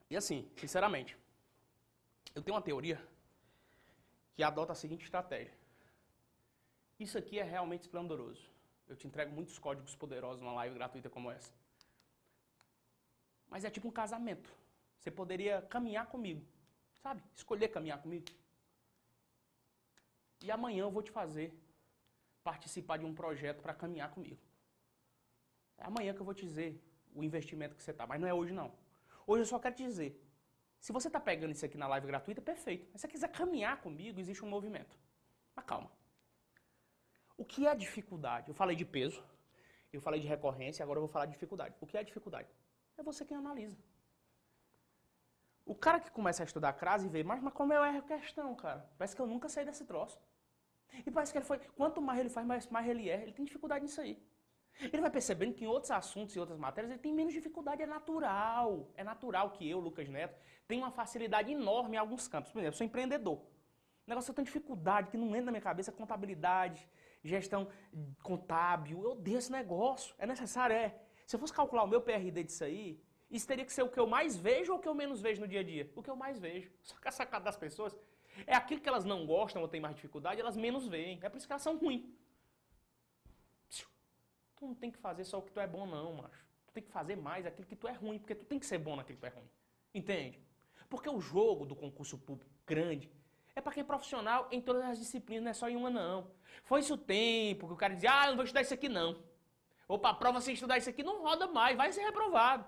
E assim, sinceramente, eu tenho uma teoria que adota a seguinte estratégia. Isso aqui é realmente esplendoroso. Eu te entrego muitos códigos poderosos numa live gratuita como essa. Mas é tipo um casamento. Você poderia caminhar comigo, sabe? Escolher caminhar comigo. E amanhã eu vou te fazer participar de um projeto para caminhar comigo. É amanhã que eu vou te dizer o investimento que você está, mas não é hoje não. Hoje eu só quero te dizer, se você está pegando isso aqui na live gratuita, perfeito. Mas se você quiser caminhar comigo, existe um movimento. Mas calma. O que é dificuldade? Eu falei de peso, eu falei de recorrência, agora eu vou falar de dificuldade. O que é dificuldade? É você quem analisa. O cara que começa a estudar crase e vê, mas, mas como eu erro questão, cara? Parece que eu nunca saí desse troço. E parece que ele foi, quanto mais ele faz, mais, mais ele erra. Ele tem dificuldade nisso aí. Ele vai percebendo que em outros assuntos e outras matérias ele tem menos dificuldade, é natural. É natural que eu, Lucas Neto, tenha uma facilidade enorme em alguns campos. Por exemplo, eu sou empreendedor. O negócio eu tenho dificuldade, que não entra na minha cabeça, contabilidade, gestão contábil. Eu odeio esse negócio. É necessário, é. Se eu fosse calcular o meu PRD disso aí, isso teria que ser o que eu mais vejo ou o que eu menos vejo no dia a dia? O que eu mais vejo. Só que a sacada das pessoas é aquilo que elas não gostam ou têm mais dificuldade, elas menos veem. É por isso que elas são ruins. Tu não tem que fazer só o que tu é bom, não, macho. Tu tem que fazer mais aquilo que tu é ruim, porque tu tem que ser bom naquilo que tu é ruim. Entende? Porque o jogo do concurso público grande é para quem é profissional em todas as disciplinas, não é só em uma, não. Foi isso o tempo que o cara dizia, ah, eu não vou estudar isso aqui, não. Ou para prova sem estudar isso aqui, não roda mais, vai ser reprovado.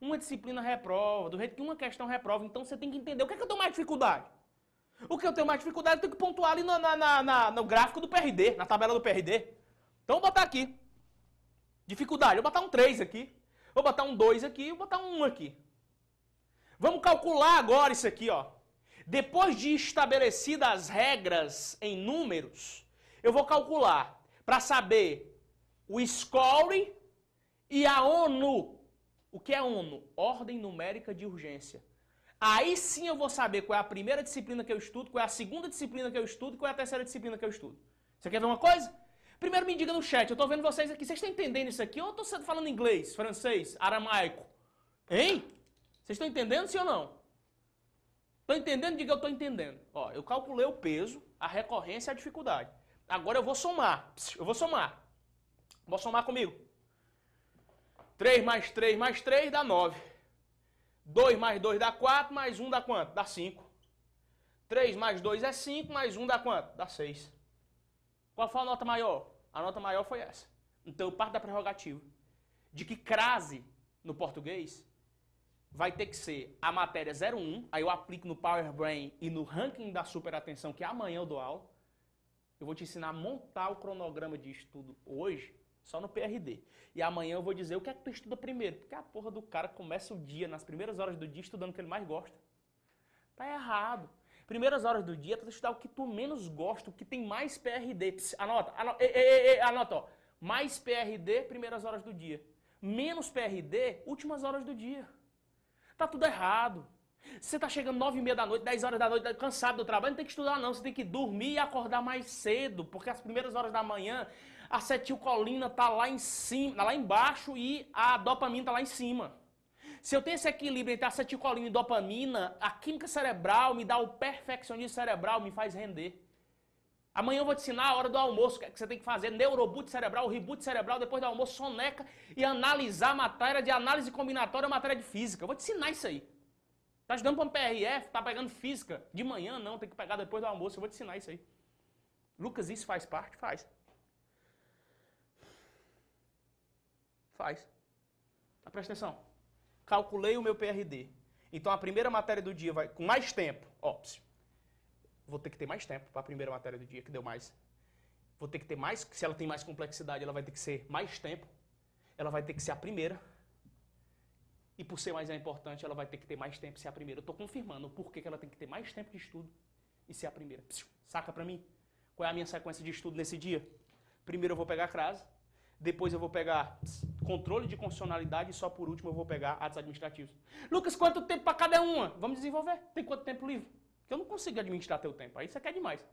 Uma disciplina reprova, do jeito que uma questão reprova. Então você tem que entender o que é que eu tenho mais dificuldade. O que eu tenho mais dificuldade, eu tenho que pontuar ali no, na, na, na, no gráfico do PRD, na tabela do PRD. Então vou botar aqui. Dificuldade, vou botar um 3 aqui. Vou botar um 2 aqui, vou botar um 1 aqui. Vamos calcular agora isso aqui, ó. Depois de estabelecidas as regras em números, eu vou calcular para saber o score e a ONU. O que é ONU? Ordem Numérica de Urgência. Aí sim eu vou saber qual é a primeira disciplina que eu estudo, qual é a segunda disciplina que eu estudo, qual é a terceira disciplina que eu estudo. Você quer ver uma coisa? Primeiro me diga no chat, eu estou vendo vocês aqui, vocês estão entendendo isso aqui ou eu estou falando inglês, francês, aramaico? Hein? Vocês estão entendendo sim ou não? Estou entendendo? Diga eu estou entendendo. Ó, eu calculei o peso, a recorrência e a dificuldade. Agora eu vou somar. Eu vou somar. Vou somar comigo. 3 mais 3 mais 3 dá 9. 2 mais 2 dá 4, mais 1 dá quanto? Dá 5. 3 mais 2 é 5, mais 1 dá quanto? Dá 6. Qual foi a nota maior? A nota maior foi essa. Então eu parto da prerrogativa de que crase no português vai ter que ser a matéria 01, aí eu aplico no Power Brain e no ranking da super atenção, que amanhã eu dou aula. Eu vou te ensinar a montar o cronograma de estudo hoje, só no PRD. E amanhã eu vou dizer o que é que tu estuda primeiro. Porque a porra do cara começa o dia, nas primeiras horas do dia, estudando o que ele mais gosta. Tá errado. Primeiras horas do dia, tu estudar o que tu menos gosta, o que tem mais PRD. Anota, anota, e, e, anota ó. Mais PRD, primeiras horas do dia. Menos PRD, últimas horas do dia. Tá tudo errado. Você tá chegando nove e meia da noite, dez horas da noite, cansado do trabalho, não tem que estudar não. Você tem que dormir e acordar mais cedo, porque as primeiras horas da manhã A acetilcolina tá lá em cima, lá embaixo e a dopamina tá lá em cima. Se eu tenho esse equilíbrio entre acetilcolina e dopamina, a química cerebral me dá o perfeccionismo cerebral, me faz render. Amanhã eu vou te ensinar a hora do almoço, o que, é você tem que fazer, neuroboot cerebral, reboot cerebral, depois do almoço, soneca e analisar matéria de análise combinatória, matéria de física. Eu vou te ensinar isso aí. Tá estudando para um PRF, tá pegando física. De manhã não, tem que pegar depois do almoço, eu vou te ensinar isso aí. Lucas, isso faz parte? Faz. Faz. Mas presta atenção. Calculei o meu PRD. Então a primeira matéria do dia vai com mais tempo. Ó, vou ter que ter mais tempo para a primeira matéria do dia, que deu mais. Vou ter que ter mais, se ela tem mais complexidade, ela vai ter que ser mais tempo. Ela vai ter que ser a primeira. E por ser mais importante, ela vai ter que ter mais tempo ser a primeira. Eu estou confirmando o porquê que ela tem que ter mais tempo de estudo e ser a primeira. Saca para mim? Qual é a minha sequência de estudo nesse dia? Primeiro eu vou pegar a crase, depois eu vou pegar controle de constitucionalidade e só por último eu vou pegar atos administrativos. Lucas, quanto tempo para cada uma? Vamos desenvolver. Tem quanto tempo livre? Porque eu não consigo administrar teu tempo. Aí você quer demais.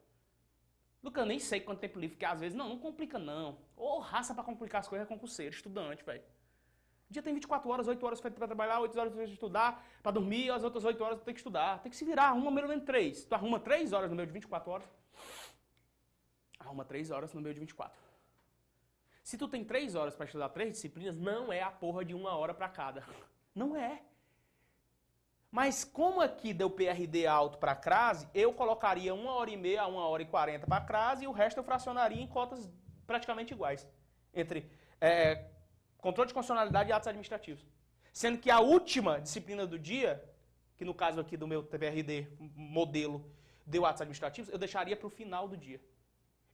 Lucas, eu nem sei quanto tempo livre, porque às vezes, não, não complica não. Ô, raça para complicar as coisas é concurseiro, estudante, velho. O dia tem 24 horas, 8 horas para trabalhar, 8 horas para estudar, para dormir, as outras 8 horas tem que estudar. Tem que se virar, arruma menos de 3. Tu arruma 3 horas no meio de 24 horas. Arruma 3 horas no meio de 24. Se tu tem 3 horas para estudar três disciplinas, não é a porra de uma hora para cada. <laughs> Não é. Mas como aqui deu PRD alto para crase, eu colocaria uma hora e meia a uma hora e quarenta para crase e o resto eu fracionaria em cotas praticamente iguais. Entre é, controle de constitucionalidade e atos administrativos. Sendo que a última disciplina do dia, que no caso aqui do meu PRD modelo deu atos administrativos, eu deixaria para o final do dia.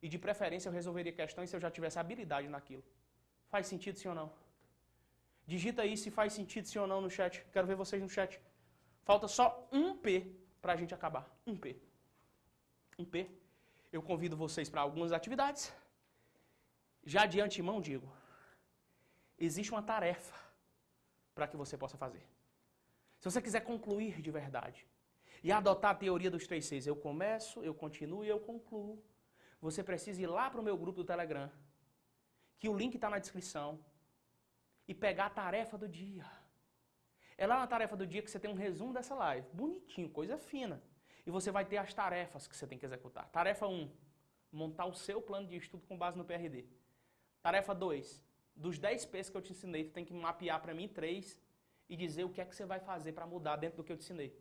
E de preferência eu resolveria questões se eu já tivesse habilidade naquilo. Faz sentido sim ou não? Digita aí se faz sentido sim ou não no chat. Quero ver vocês no chat. Falta só um P para a gente acabar. Um P. Um P. Eu convido vocês para algumas atividades. Já de antemão digo, existe uma tarefa para que você possa fazer. Se você quiser concluir de verdade e adotar a teoria dos três seis, eu começo, eu continuo e eu concluo. Você precisa ir lá para o meu grupo do Telegram, que o link está na descrição, e pegar a tarefa do dia. É lá na tarefa do dia que você tem um resumo dessa live. Bonitinho, coisa fina. E você vai ter as tarefas que você tem que executar. Tarefa 1, montar o seu plano de estudo com base no PRD. Tarefa 2, dos 10 P's que eu te ensinei, tu tem que mapear para mim 3 e dizer o que é que você vai fazer para mudar dentro do que eu te ensinei.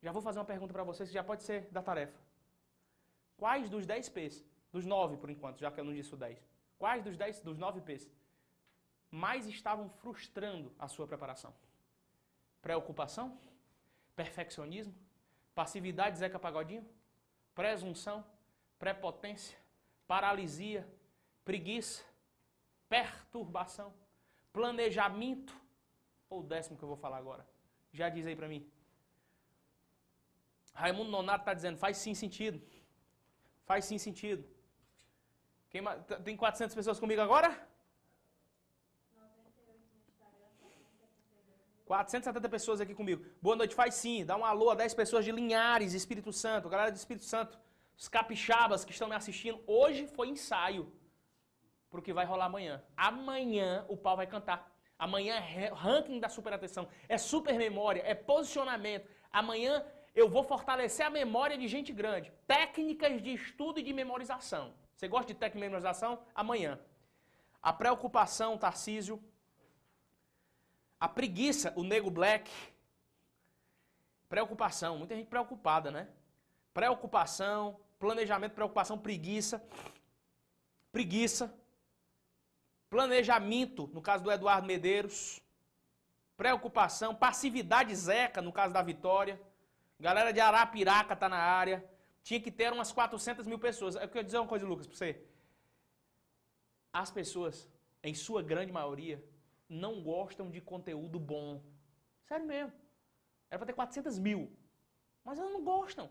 Já vou fazer uma pergunta para vocês, que já pode ser da tarefa. Quais dos 10 P's, dos 9 por enquanto, já que eu não disse o 10, quais dos 10, dos 9 P's mais estavam frustrando a sua preparação? Preocupação? Perfeccionismo? Passividade Zeca Pagodinho? Presunção? Prepotência? Paralisia? Preguiça? Perturbação? Planejamento? Ou o décimo que eu vou falar agora? Já diz aí para mim. Raimundo Nonato está dizendo, faz sim sentido. Faz sim sentido. Quem, tem 400 pessoas comigo agora? 470 pessoas aqui comigo. Boa noite, faz sim. Dá um alô a 10 pessoas de Linhares, Espírito Santo. Galera do Espírito Santo, os capixabas que estão me assistindo. Hoje foi ensaio para o que vai rolar amanhã. Amanhã o pau vai cantar. Amanhã é ranking da super atenção. É super memória, é posicionamento. Amanhã eu vou fortalecer a memória de gente grande. Técnicas de estudo e de memorização. Você gosta de técnica de memorização? Amanhã. A preocupação, Tarcísio, a preguiça, o nego black. Preocupação, muita gente preocupada, né? Preocupação, planejamento, preocupação, preguiça. Preguiça. Planejamento, no caso do Eduardo Medeiros. Preocupação, passividade zeca, no caso da Vitória. Galera de Arapiraca tá na área. Tinha que ter umas 400 mil pessoas. Eu quero dizer uma coisa, Lucas, para você. As pessoas, em sua grande maioria, não gostam de conteúdo bom. Sério mesmo. Era para ter 400 mil. Mas elas não gostam.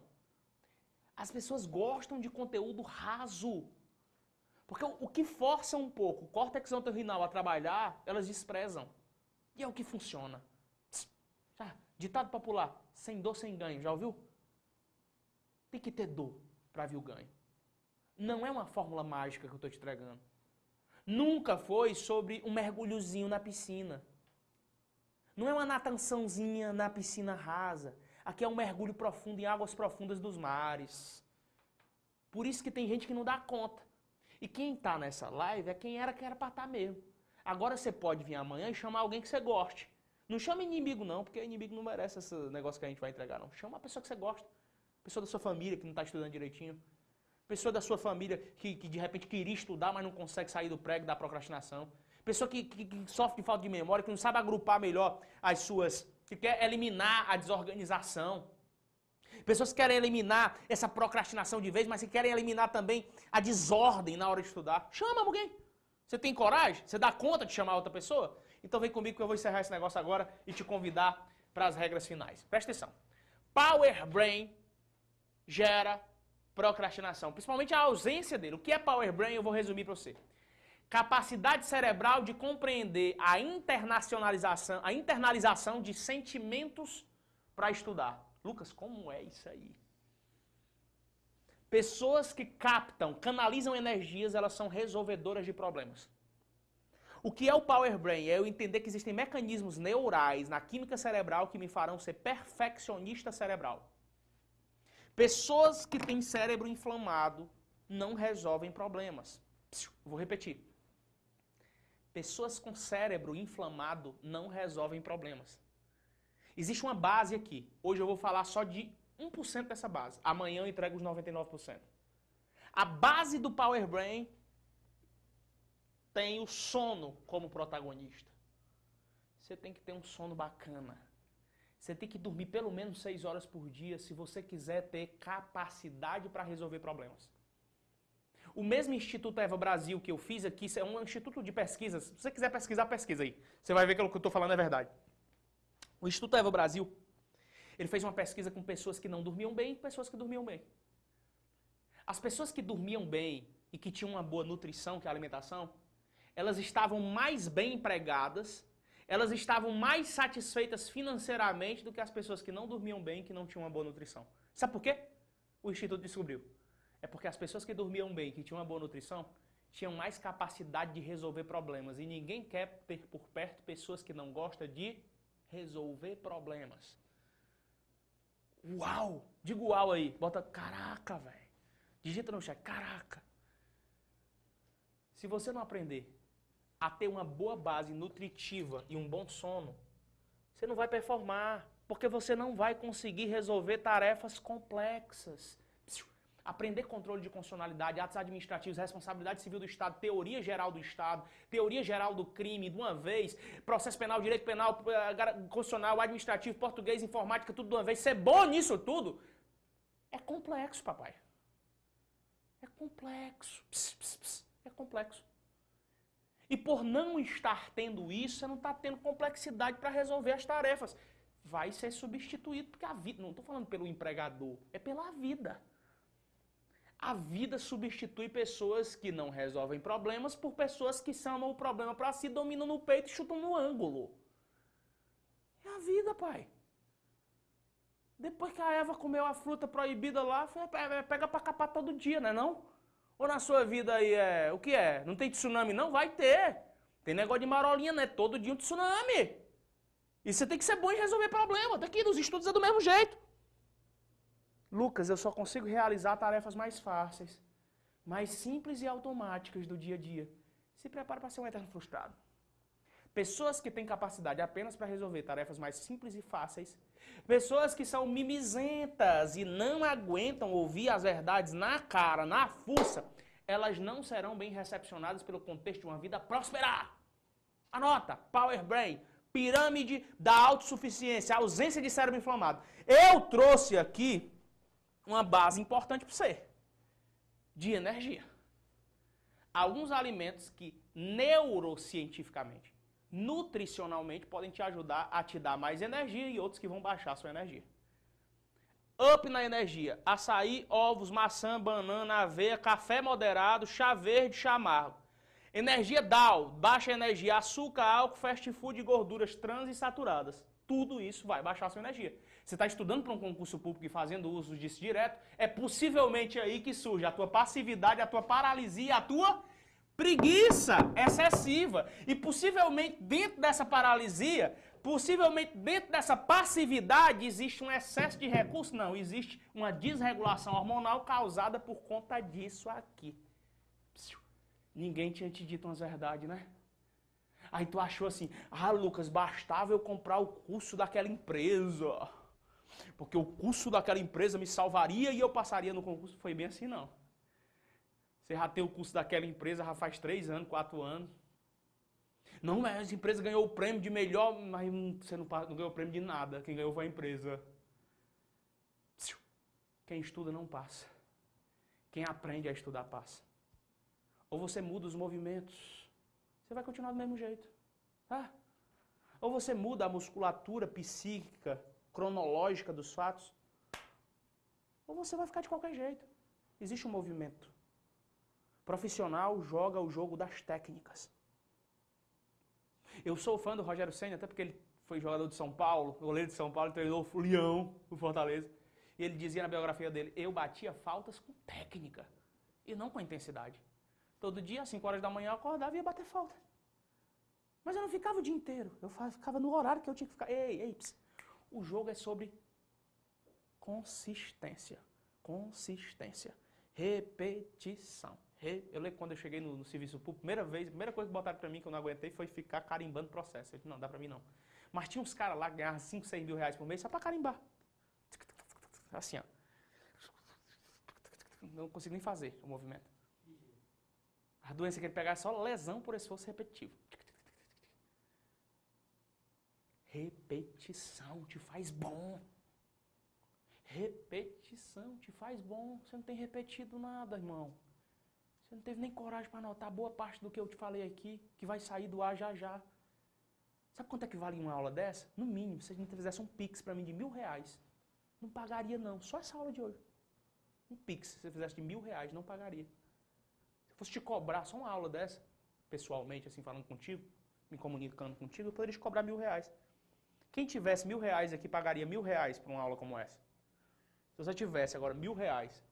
As pessoas gostam de conteúdo raso. Porque o, que força um pouco o córtex antorrinal a trabalhar, elas desprezam. E é o que funciona. Já, ditado popular, sem dor, sem ganho. Já ouviu? Tem que ter dor para vir o ganho. Não é uma fórmula mágica que eu estou te entregando. Nunca foi sobre um mergulhozinho na piscina. Não é uma nataçãozinha na piscina rasa. Aqui é um mergulho profundo em águas profundas dos mares. Por isso que tem gente que não dá conta. E quem está nessa live é quem era que era para estar tá mesmo. Agora você pode vir amanhã e chamar alguém que você goste. Não chama inimigo não, porque inimigo não merece esse negócio que a gente vai entregar não. Chama uma pessoa que você gosta. Pessoa da sua família que não está estudando direitinho. Pessoa da sua família que, que, de repente queria estudar, mas não consegue sair do prego da procrastinação. Pessoa que, que, que sofre de falta de memória, que não sabe agrupar melhor as suas. que quer eliminar a desorganização. Pessoas que querem eliminar essa procrastinação de vez, mas que querem eliminar também a desordem na hora de estudar. Chama alguém. Você tem coragem? Você dá conta de chamar outra pessoa? Então vem comigo que eu vou encerrar esse negócio agora e te convidar para as regras finais. Presta atenção. Power Brain gera procrastinação, principalmente a ausência dele. O que é Power Brain eu vou resumir para você. Capacidade cerebral de compreender a internacionalização, a internalização de sentimentos para estudar. Lucas, como é isso aí? Pessoas que captam, canalizam energias, elas são resolvedoras de problemas. O que é o Power Brain? É eu entender que existem mecanismos neurais na química cerebral que me farão ser perfeccionista cerebral. Pessoas que têm cérebro inflamado não resolvem problemas. Vou repetir. Pessoas com cérebro inflamado não resolvem problemas. Existe uma base aqui. Hoje eu vou falar só de 1% dessa base. Amanhã eu entrego os 99%. A base do Power Brain tem o sono como protagonista. Você tem que ter um sono bacana. Você tem que dormir pelo menos 6 horas por dia se você quiser ter capacidade para resolver problemas. O mesmo Instituto Eva Brasil que eu fiz aqui, é um instituto de pesquisas. Se você quiser pesquisar, pesquisa aí. Você vai ver que o que eu estou falando é verdade. O Instituto Eva Brasil, ele fez uma pesquisa com pessoas que não dormiam bem e pessoas que dormiam bem. As pessoas que dormiam bem e que tinham uma boa nutrição, que é a alimentação, elas estavam mais bem empregadas, elas estavam mais satisfeitas financeiramente do que as pessoas que não dormiam bem que não tinham uma boa nutrição. Sabe por quê? O Instituto descobriu. É porque as pessoas que dormiam bem, que tinham uma boa nutrição, tinham mais capacidade de resolver problemas. E ninguém quer ter por perto pessoas que não gostam de resolver problemas. Uau! Diga uau aí. Bota caraca, velho. Digita no chat, caraca. Se você não aprender a ter uma boa base nutritiva e um bom sono, você não vai performar, porque você não vai conseguir resolver tarefas complexas aprender controle de constitucionalidade, atos administrativos, responsabilidade civil do Estado, teoria geral do Estado, teoria geral do crime, de uma vez, processo penal, direito penal, eh, constitucional, administrativo, português, informática, tudo de uma vez, ser bom nisso tudo, é complexo, papai. É complexo. Pss, pss, pss. É complexo. E por não estar tendo isso, você não está tendo complexidade para resolver as tarefas. Vai ser substituído, porque a vida, não estou falando pelo empregador, é pela vida. A vida substitui pessoas que não resolvem problemas por pessoas que chamam o problema para si, dominam no peito e chutam no ângulo. É a vida, pai. Depois que a Eva comeu a fruta proibida lá, pega para capar todo dia, não é não? Ou na sua vida aí é. O que é? Não tem tsunami? Não, vai ter. Tem negócio de marolinha, né? Todo dia um tsunami. E você tem que ser bom em resolver problema. Daqui nos estudos é do mesmo jeito. Lucas, eu só consigo realizar tarefas mais fáceis, mais simples e automáticas do dia a dia. Se prepare para ser um eterno frustrado. Pessoas que têm capacidade apenas para resolver tarefas mais simples e fáceis, pessoas que são mimizentas e não aguentam ouvir as verdades na cara, na fuça, elas não serão bem recepcionadas pelo contexto de uma vida próspera. Anota, Power Brain, pirâmide da autossuficiência, ausência de cérebro inflamado. Eu trouxe aqui uma base importante para você de energia. Alguns alimentos que neurocientificamente, nutricionalmente podem te ajudar a te dar mais energia e outros que vão baixar a sua energia. Up na energia: açaí, ovos, maçã, banana, aveia, café moderado, chá verde, chá amargo. Energia down, baixa energia, açúcar, álcool, fast food gorduras trans e saturadas. tudo isso vai baixar a sua energia. Você está estudando para um concurso público e fazendo uso disso direto, é possivelmente aí que surge a tua passividade, a tua paralisia, a tua preguiça excessiva. E possivelmente dentro dessa paralisia, possivelmente dentro dessa passividade, existe um excesso de recursos? Não, existe uma desregulação hormonal causada por conta disso aqui. Ninguém tinha te dito umas verdades, né? Aí tu achou assim, ah, Lucas, bastava eu comprar o curso daquela empresa. Porque o curso daquela empresa me salvaria e eu passaria no concurso. Foi bem assim, não. Você já tem o curso daquela empresa já faz três anos, quatro anos. Não, mas a empresa ganhou o prêmio de melhor, mas você não, não ganhou o prêmio de nada. Quem ganhou foi a empresa. Quem estuda não passa. Quem aprende a estudar passa. Ou você muda os movimentos, você vai continuar do mesmo jeito. Ah. Ou você muda a musculatura psíquica, cronológica dos fatos, ou você vai ficar de qualquer jeito. Existe um movimento. Profissional joga o jogo das técnicas. Eu sou fã do Rogério Senna, até porque ele foi jogador de São Paulo, goleiro de São Paulo, treinou o Leão, o Fortaleza. E ele dizia na biografia dele: Eu batia faltas com técnica e não com intensidade. Todo dia, às 5 horas da manhã, eu acordava e ia bater falta. Mas eu não ficava o dia inteiro. Eu ficava no horário que eu tinha que ficar. Ei, ei. O jogo é sobre consistência. Consistência. Repetição. Eu lembro quando eu cheguei no, no serviço público, primeira vez, a primeira coisa que botaram pra mim que eu não aguentei foi ficar carimbando processo. Eu disse, não, dá pra mim não. Mas tinha uns caras lá que ganhavam 5, 6 mil reais por mês só pra carimbar. Assim, ó. Não consigo nem fazer o movimento. A doença que ele pegar é só lesão por esforço repetitivo. Repetição te faz bom. Repetição te faz bom. Você não tem repetido nada, irmão. Você não teve nem coragem para anotar boa parte do que eu te falei aqui, que vai sair do ar já já. Sabe quanto é que vale uma aula dessa? No mínimo, se a gente fizesse um pix para mim de mil reais, não pagaria não. Só essa aula de hoje. Um pix, se você fizesse de mil reais, não pagaria. Se eu fosse te cobrar só uma aula dessa, pessoalmente, assim, falando contigo, me comunicando contigo, eu poderia te cobrar mil reais. Quem tivesse mil reais aqui pagaria mil reais por uma aula como essa. Se você tivesse agora mil reais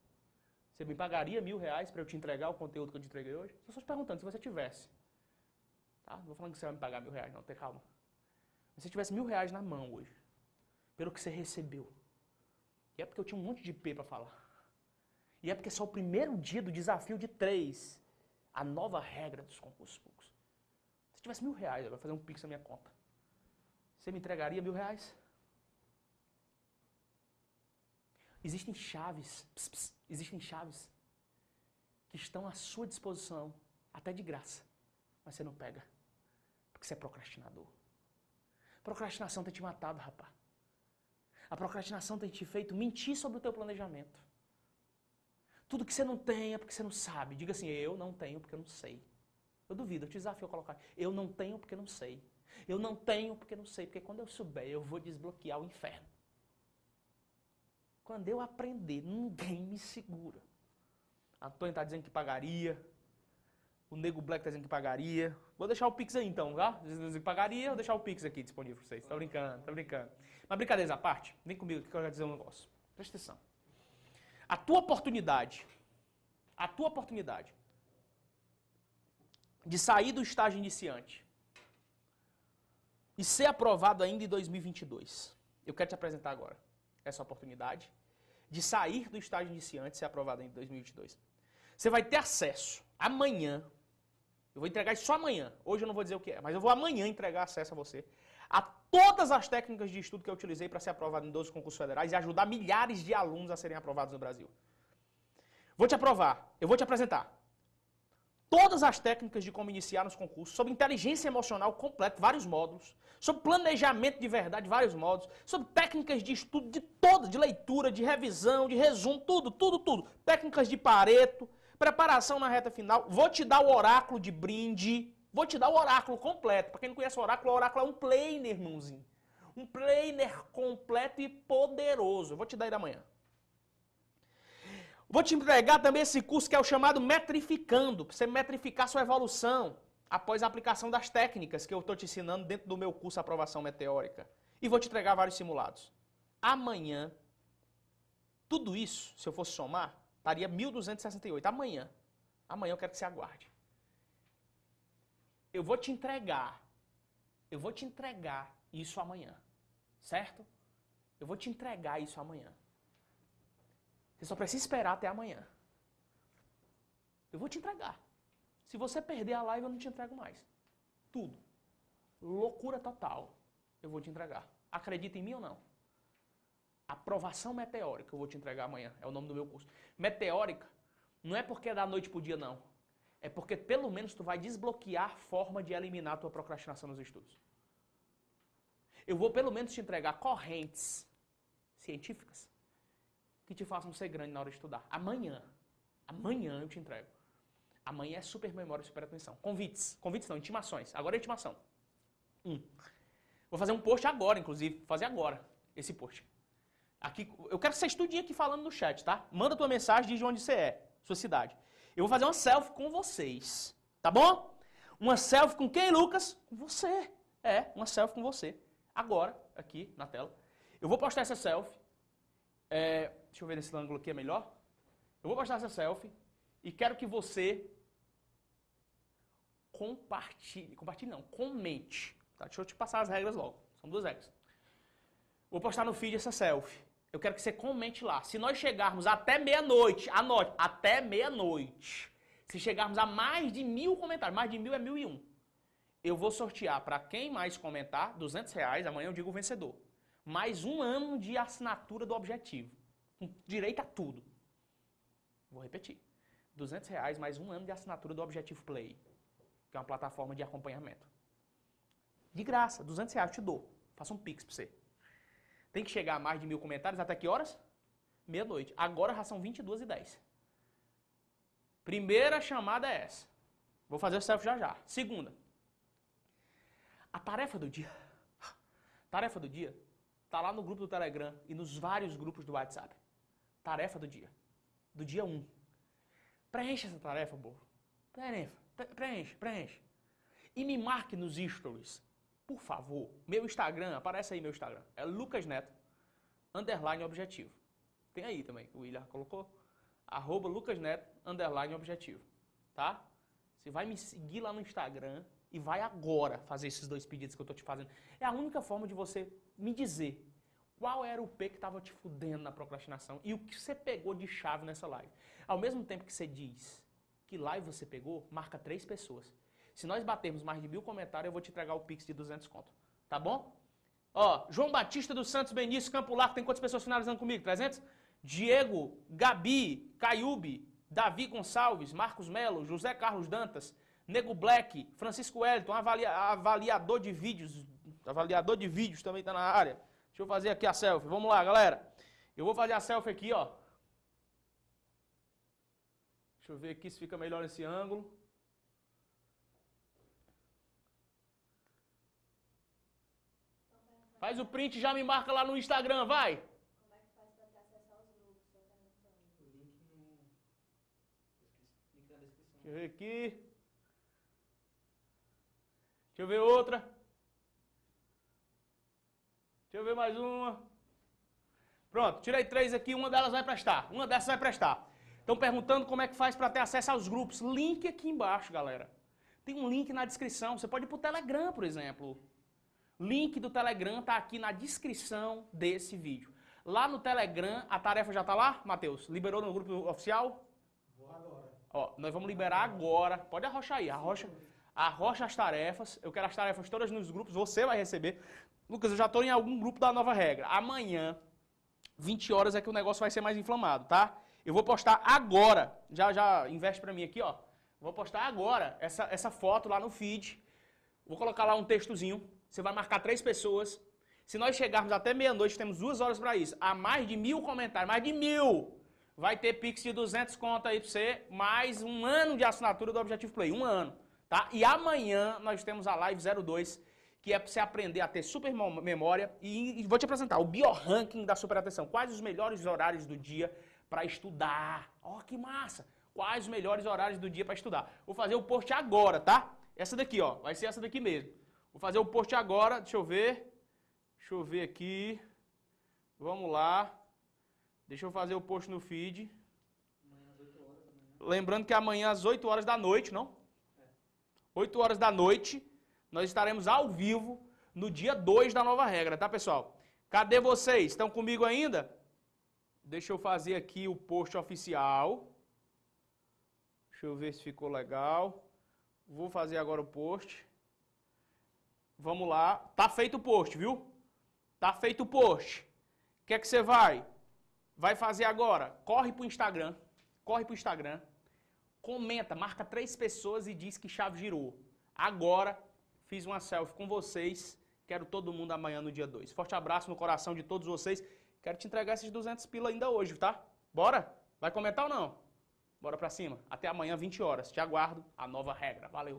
você me pagaria mil reais para eu te entregar o conteúdo que eu te entreguei hoje? Estou te perguntando, se você tivesse. Tá? Não vou falando que você vai me pagar mil reais, não, tem calma. Se você tivesse mil reais na mão hoje, pelo que você recebeu, e é porque eu tinha um monte de P para falar. E é porque é só o primeiro dia do desafio de três, a nova regra dos concursos públicos. Se tivesse mil reais, eu vou fazer um pix na minha conta. Você me entregaria mil reais? Existem chaves. Existem chaves que estão à sua disposição, até de graça, mas você não pega, porque você é procrastinador. Procrastinação tem te matado, rapaz. A procrastinação tem te feito mentir sobre o teu planejamento. Tudo que você não tem é porque você não sabe. Diga assim, eu não tenho porque eu não sei. Eu duvido, eu te desafio a colocar. Eu não tenho porque não sei. Eu não tenho porque não sei. Porque quando eu souber, eu vou desbloquear o inferno. Quando eu aprender, ninguém me segura. Antônio está dizendo que pagaria. O Nego Black está dizendo que pagaria. Vou deixar o Pix aí então, tá? Dizendo que pagaria, vou deixar o Pix aqui disponível para vocês. Tá brincando, tá brincando. Mas brincadeiras à parte, vem comigo que eu quero dizer um negócio. Presta atenção. A tua oportunidade, a tua oportunidade de sair do estágio iniciante e ser aprovado ainda em 2022. Eu quero te apresentar agora essa oportunidade de sair do estágio iniciante e ser aprovado em 2022. Você vai ter acesso amanhã, eu vou entregar isso amanhã, hoje eu não vou dizer o que é, mas eu vou amanhã entregar acesso a você a todas as técnicas de estudo que eu utilizei para ser aprovado em 12 concursos federais e ajudar milhares de alunos a serem aprovados no Brasil. Vou te aprovar, eu vou te apresentar todas as técnicas de como iniciar nos concursos, sobre inteligência emocional completa, vários módulos, sobre planejamento de verdade, vários módulos, sobre técnicas de estudo de todas, de leitura, de revisão, de resumo, tudo, tudo, tudo. Técnicas de pareto, preparação na reta final. Vou te dar o oráculo de brinde, vou te dar o oráculo completo. Para quem não conhece o oráculo, o oráculo é um planner, irmãozinho. Um planner completo e poderoso. vou te dar ele amanhã. Vou te entregar também esse curso que é o chamado Metrificando, para você metrificar sua evolução após a aplicação das técnicas que eu estou te ensinando dentro do meu curso Aprovação Meteórica. e vou te entregar vários simulados. Amanhã, tudo isso, se eu fosse somar, estaria 1.268. Amanhã. Amanhã eu quero que você aguarde. Eu vou te entregar. Eu vou te entregar isso amanhã. Certo? Eu vou te entregar isso amanhã. Você só precisa esperar até amanhã. Eu vou te entregar. Se você perder a live, eu não te entrego mais. Tudo. Loucura total. Eu vou te entregar. Acredita em mim ou não? Aprovação meteórica eu vou te entregar amanhã. É o nome do meu curso. Meteórica não é porque é da noite pro dia, não. É porque pelo menos tu vai desbloquear a forma de eliminar a tua procrastinação nos estudos. Eu vou pelo menos te entregar correntes científicas que te façam ser grande na hora de estudar. Amanhã. Amanhã eu te entrego. Amanhã é super memória e super atenção. Convites. Convites não, intimações. Agora é intimação. Um. Vou fazer um post agora, inclusive. Vou fazer agora esse post. Aqui, eu quero que você estude aqui falando no chat, tá? Manda tua mensagem, diz de onde você é, sua cidade. Eu vou fazer uma selfie com vocês, tá bom? Uma selfie com quem, Lucas? Com você. É, uma selfie com você. Agora, aqui na tela. Eu vou postar essa selfie. É, deixa eu ver nesse ângulo aqui é melhor. Eu vou postar essa selfie e quero que você compartilhe, compartilhe não, comente. Tá? Deixa eu te passar as regras logo. São duas regras. Vou postar no feed essa selfie. Eu quero que você comente lá. Se nós chegarmos até meia-noite, anote, até meia-noite. Se chegarmos a mais de mil comentários, mais de mil é mil e um. Eu vou sortear para quem mais comentar, 200 reais, amanhã eu digo o vencedor. Mais um ano de assinatura do objetivo. Com direito a tudo. Vou repetir. 200 reais mais um ano de assinatura do Objetivo Play, que é uma plataforma de acompanhamento. De graça, 200 reais, eu te dou. Faça um pix para você. Tem que chegar a mais de mil comentários até que horas? Meia-noite. Agora já são 22 e 10. Primeira chamada é essa. Vou fazer o selfie já já. Segunda. A tarefa do dia. Tarefa do dia está lá no grupo do Telegram e nos vários grupos do WhatsApp. Tarefa do dia. Do dia 1. Preencha essa tarefa, povo. Preencha, preenche, preenche. E me marque nos stories, por favor. Meu Instagram, aparece aí meu Instagram. É Lucas Neto, underline objetivo. Tem aí também, o William colocou. Arroba Lucas Neto, underline objetivo. Tá? Você vai me seguir lá no Instagram e vai agora fazer esses dois pedidos que eu tô te fazendo. É a única forma de você me dizer qual era o P que estava te fudendo na procrastinação e o que você pegou de chave nessa live. Ao mesmo tempo que você diz que live você pegou, marca três pessoas. Se nós batermos mais de mil comentários, eu vou te entregar o Pix de 200 conto. Tá bom? Ó, João Batista dos Santos Benício, Campo Largo, tem quantas pessoas finalizando comigo? 300? Diego, Gabi, Caiube, Davi Gonçalves, Marcos Melo, José Carlos Dantas, Nego Black, Francisco Wellington, avalia, avaliador de vídeos, avaliador de vídeos também está na área. Deixa eu fazer aqui a selfie. Vamos lá, galera. Eu vou fazer a selfie aqui, ó. Deixa eu ver aqui se fica melhor esse ângulo. Faz o print e já me marca lá no Instagram, vai. Deixa eu ver aqui. Deixa eu ver outra. Deixa eu ver mais uma. Pronto, tirei três aqui, uma delas vai prestar. Uma dessas vai prestar. Estão perguntando como é que faz para ter acesso aos grupos. Link aqui embaixo, galera. Tem um link na descrição. Você pode ir para o Telegram, por exemplo. Link do Telegram está aqui na descrição desse vídeo. Lá no Telegram, a tarefa já está lá, Matheus? Liberou no grupo oficial? Vou agora. Ó, nós vamos liberar agora. Pode arrochar aí, arrocha, arrocha as tarefas. Eu quero as tarefas todas nos grupos, você vai receber. Lucas, eu já estou em algum grupo da nova regra. Amanhã, 20 horas é que o negócio vai ser mais inflamado, tá? Eu vou postar agora, já já investe para mim aqui, ó. Vou postar agora essa, essa foto lá no feed. Vou colocar lá um textozinho. Você vai marcar três pessoas. Se nós chegarmos até meia-noite, temos duas horas para isso. Há mais de mil comentários, mais de mil. Vai ter Pix de 200 conto aí para você, mais um ano de assinatura do Objetivo Play. Um ano, tá? E amanhã nós temos a Live 02, que é para você aprender a ter super memória. E, e vou te apresentar o bioranking da super atenção. Quais os melhores horários do dia para estudar. Ó, oh, que massa! Quais os melhores horários do dia para estudar? Vou fazer o post agora, tá? Essa daqui, ó. Vai ser essa daqui mesmo. Vou fazer o post agora, deixa eu ver. Deixa eu ver aqui. Vamos lá. Deixa eu fazer o post no feed. Lembrando que amanhã às 8 horas da noite, não? 8 horas da noite, nós estaremos ao vivo no dia 2 da nova regra, tá, pessoal? Cadê vocês? Estão comigo ainda? Deixa eu fazer aqui o post oficial. Deixa eu ver se ficou legal. Vou fazer agora o post. Vamos lá. Tá feito o post, viu? Tá feito o post. O que é que você vai? Vai fazer agora? Corre pro Instagram. Corre pro Instagram. Comenta, marca três pessoas e diz que chave girou. Agora fiz uma selfie com vocês. Quero todo mundo amanhã no dia 2. Forte abraço no coração de todos vocês. Quero te entregar esses 200 pila ainda hoje, tá? Bora? Vai comentar ou não? Bora pra cima. Até amanhã, 20 horas. Te aguardo. A nova regra. Valeu.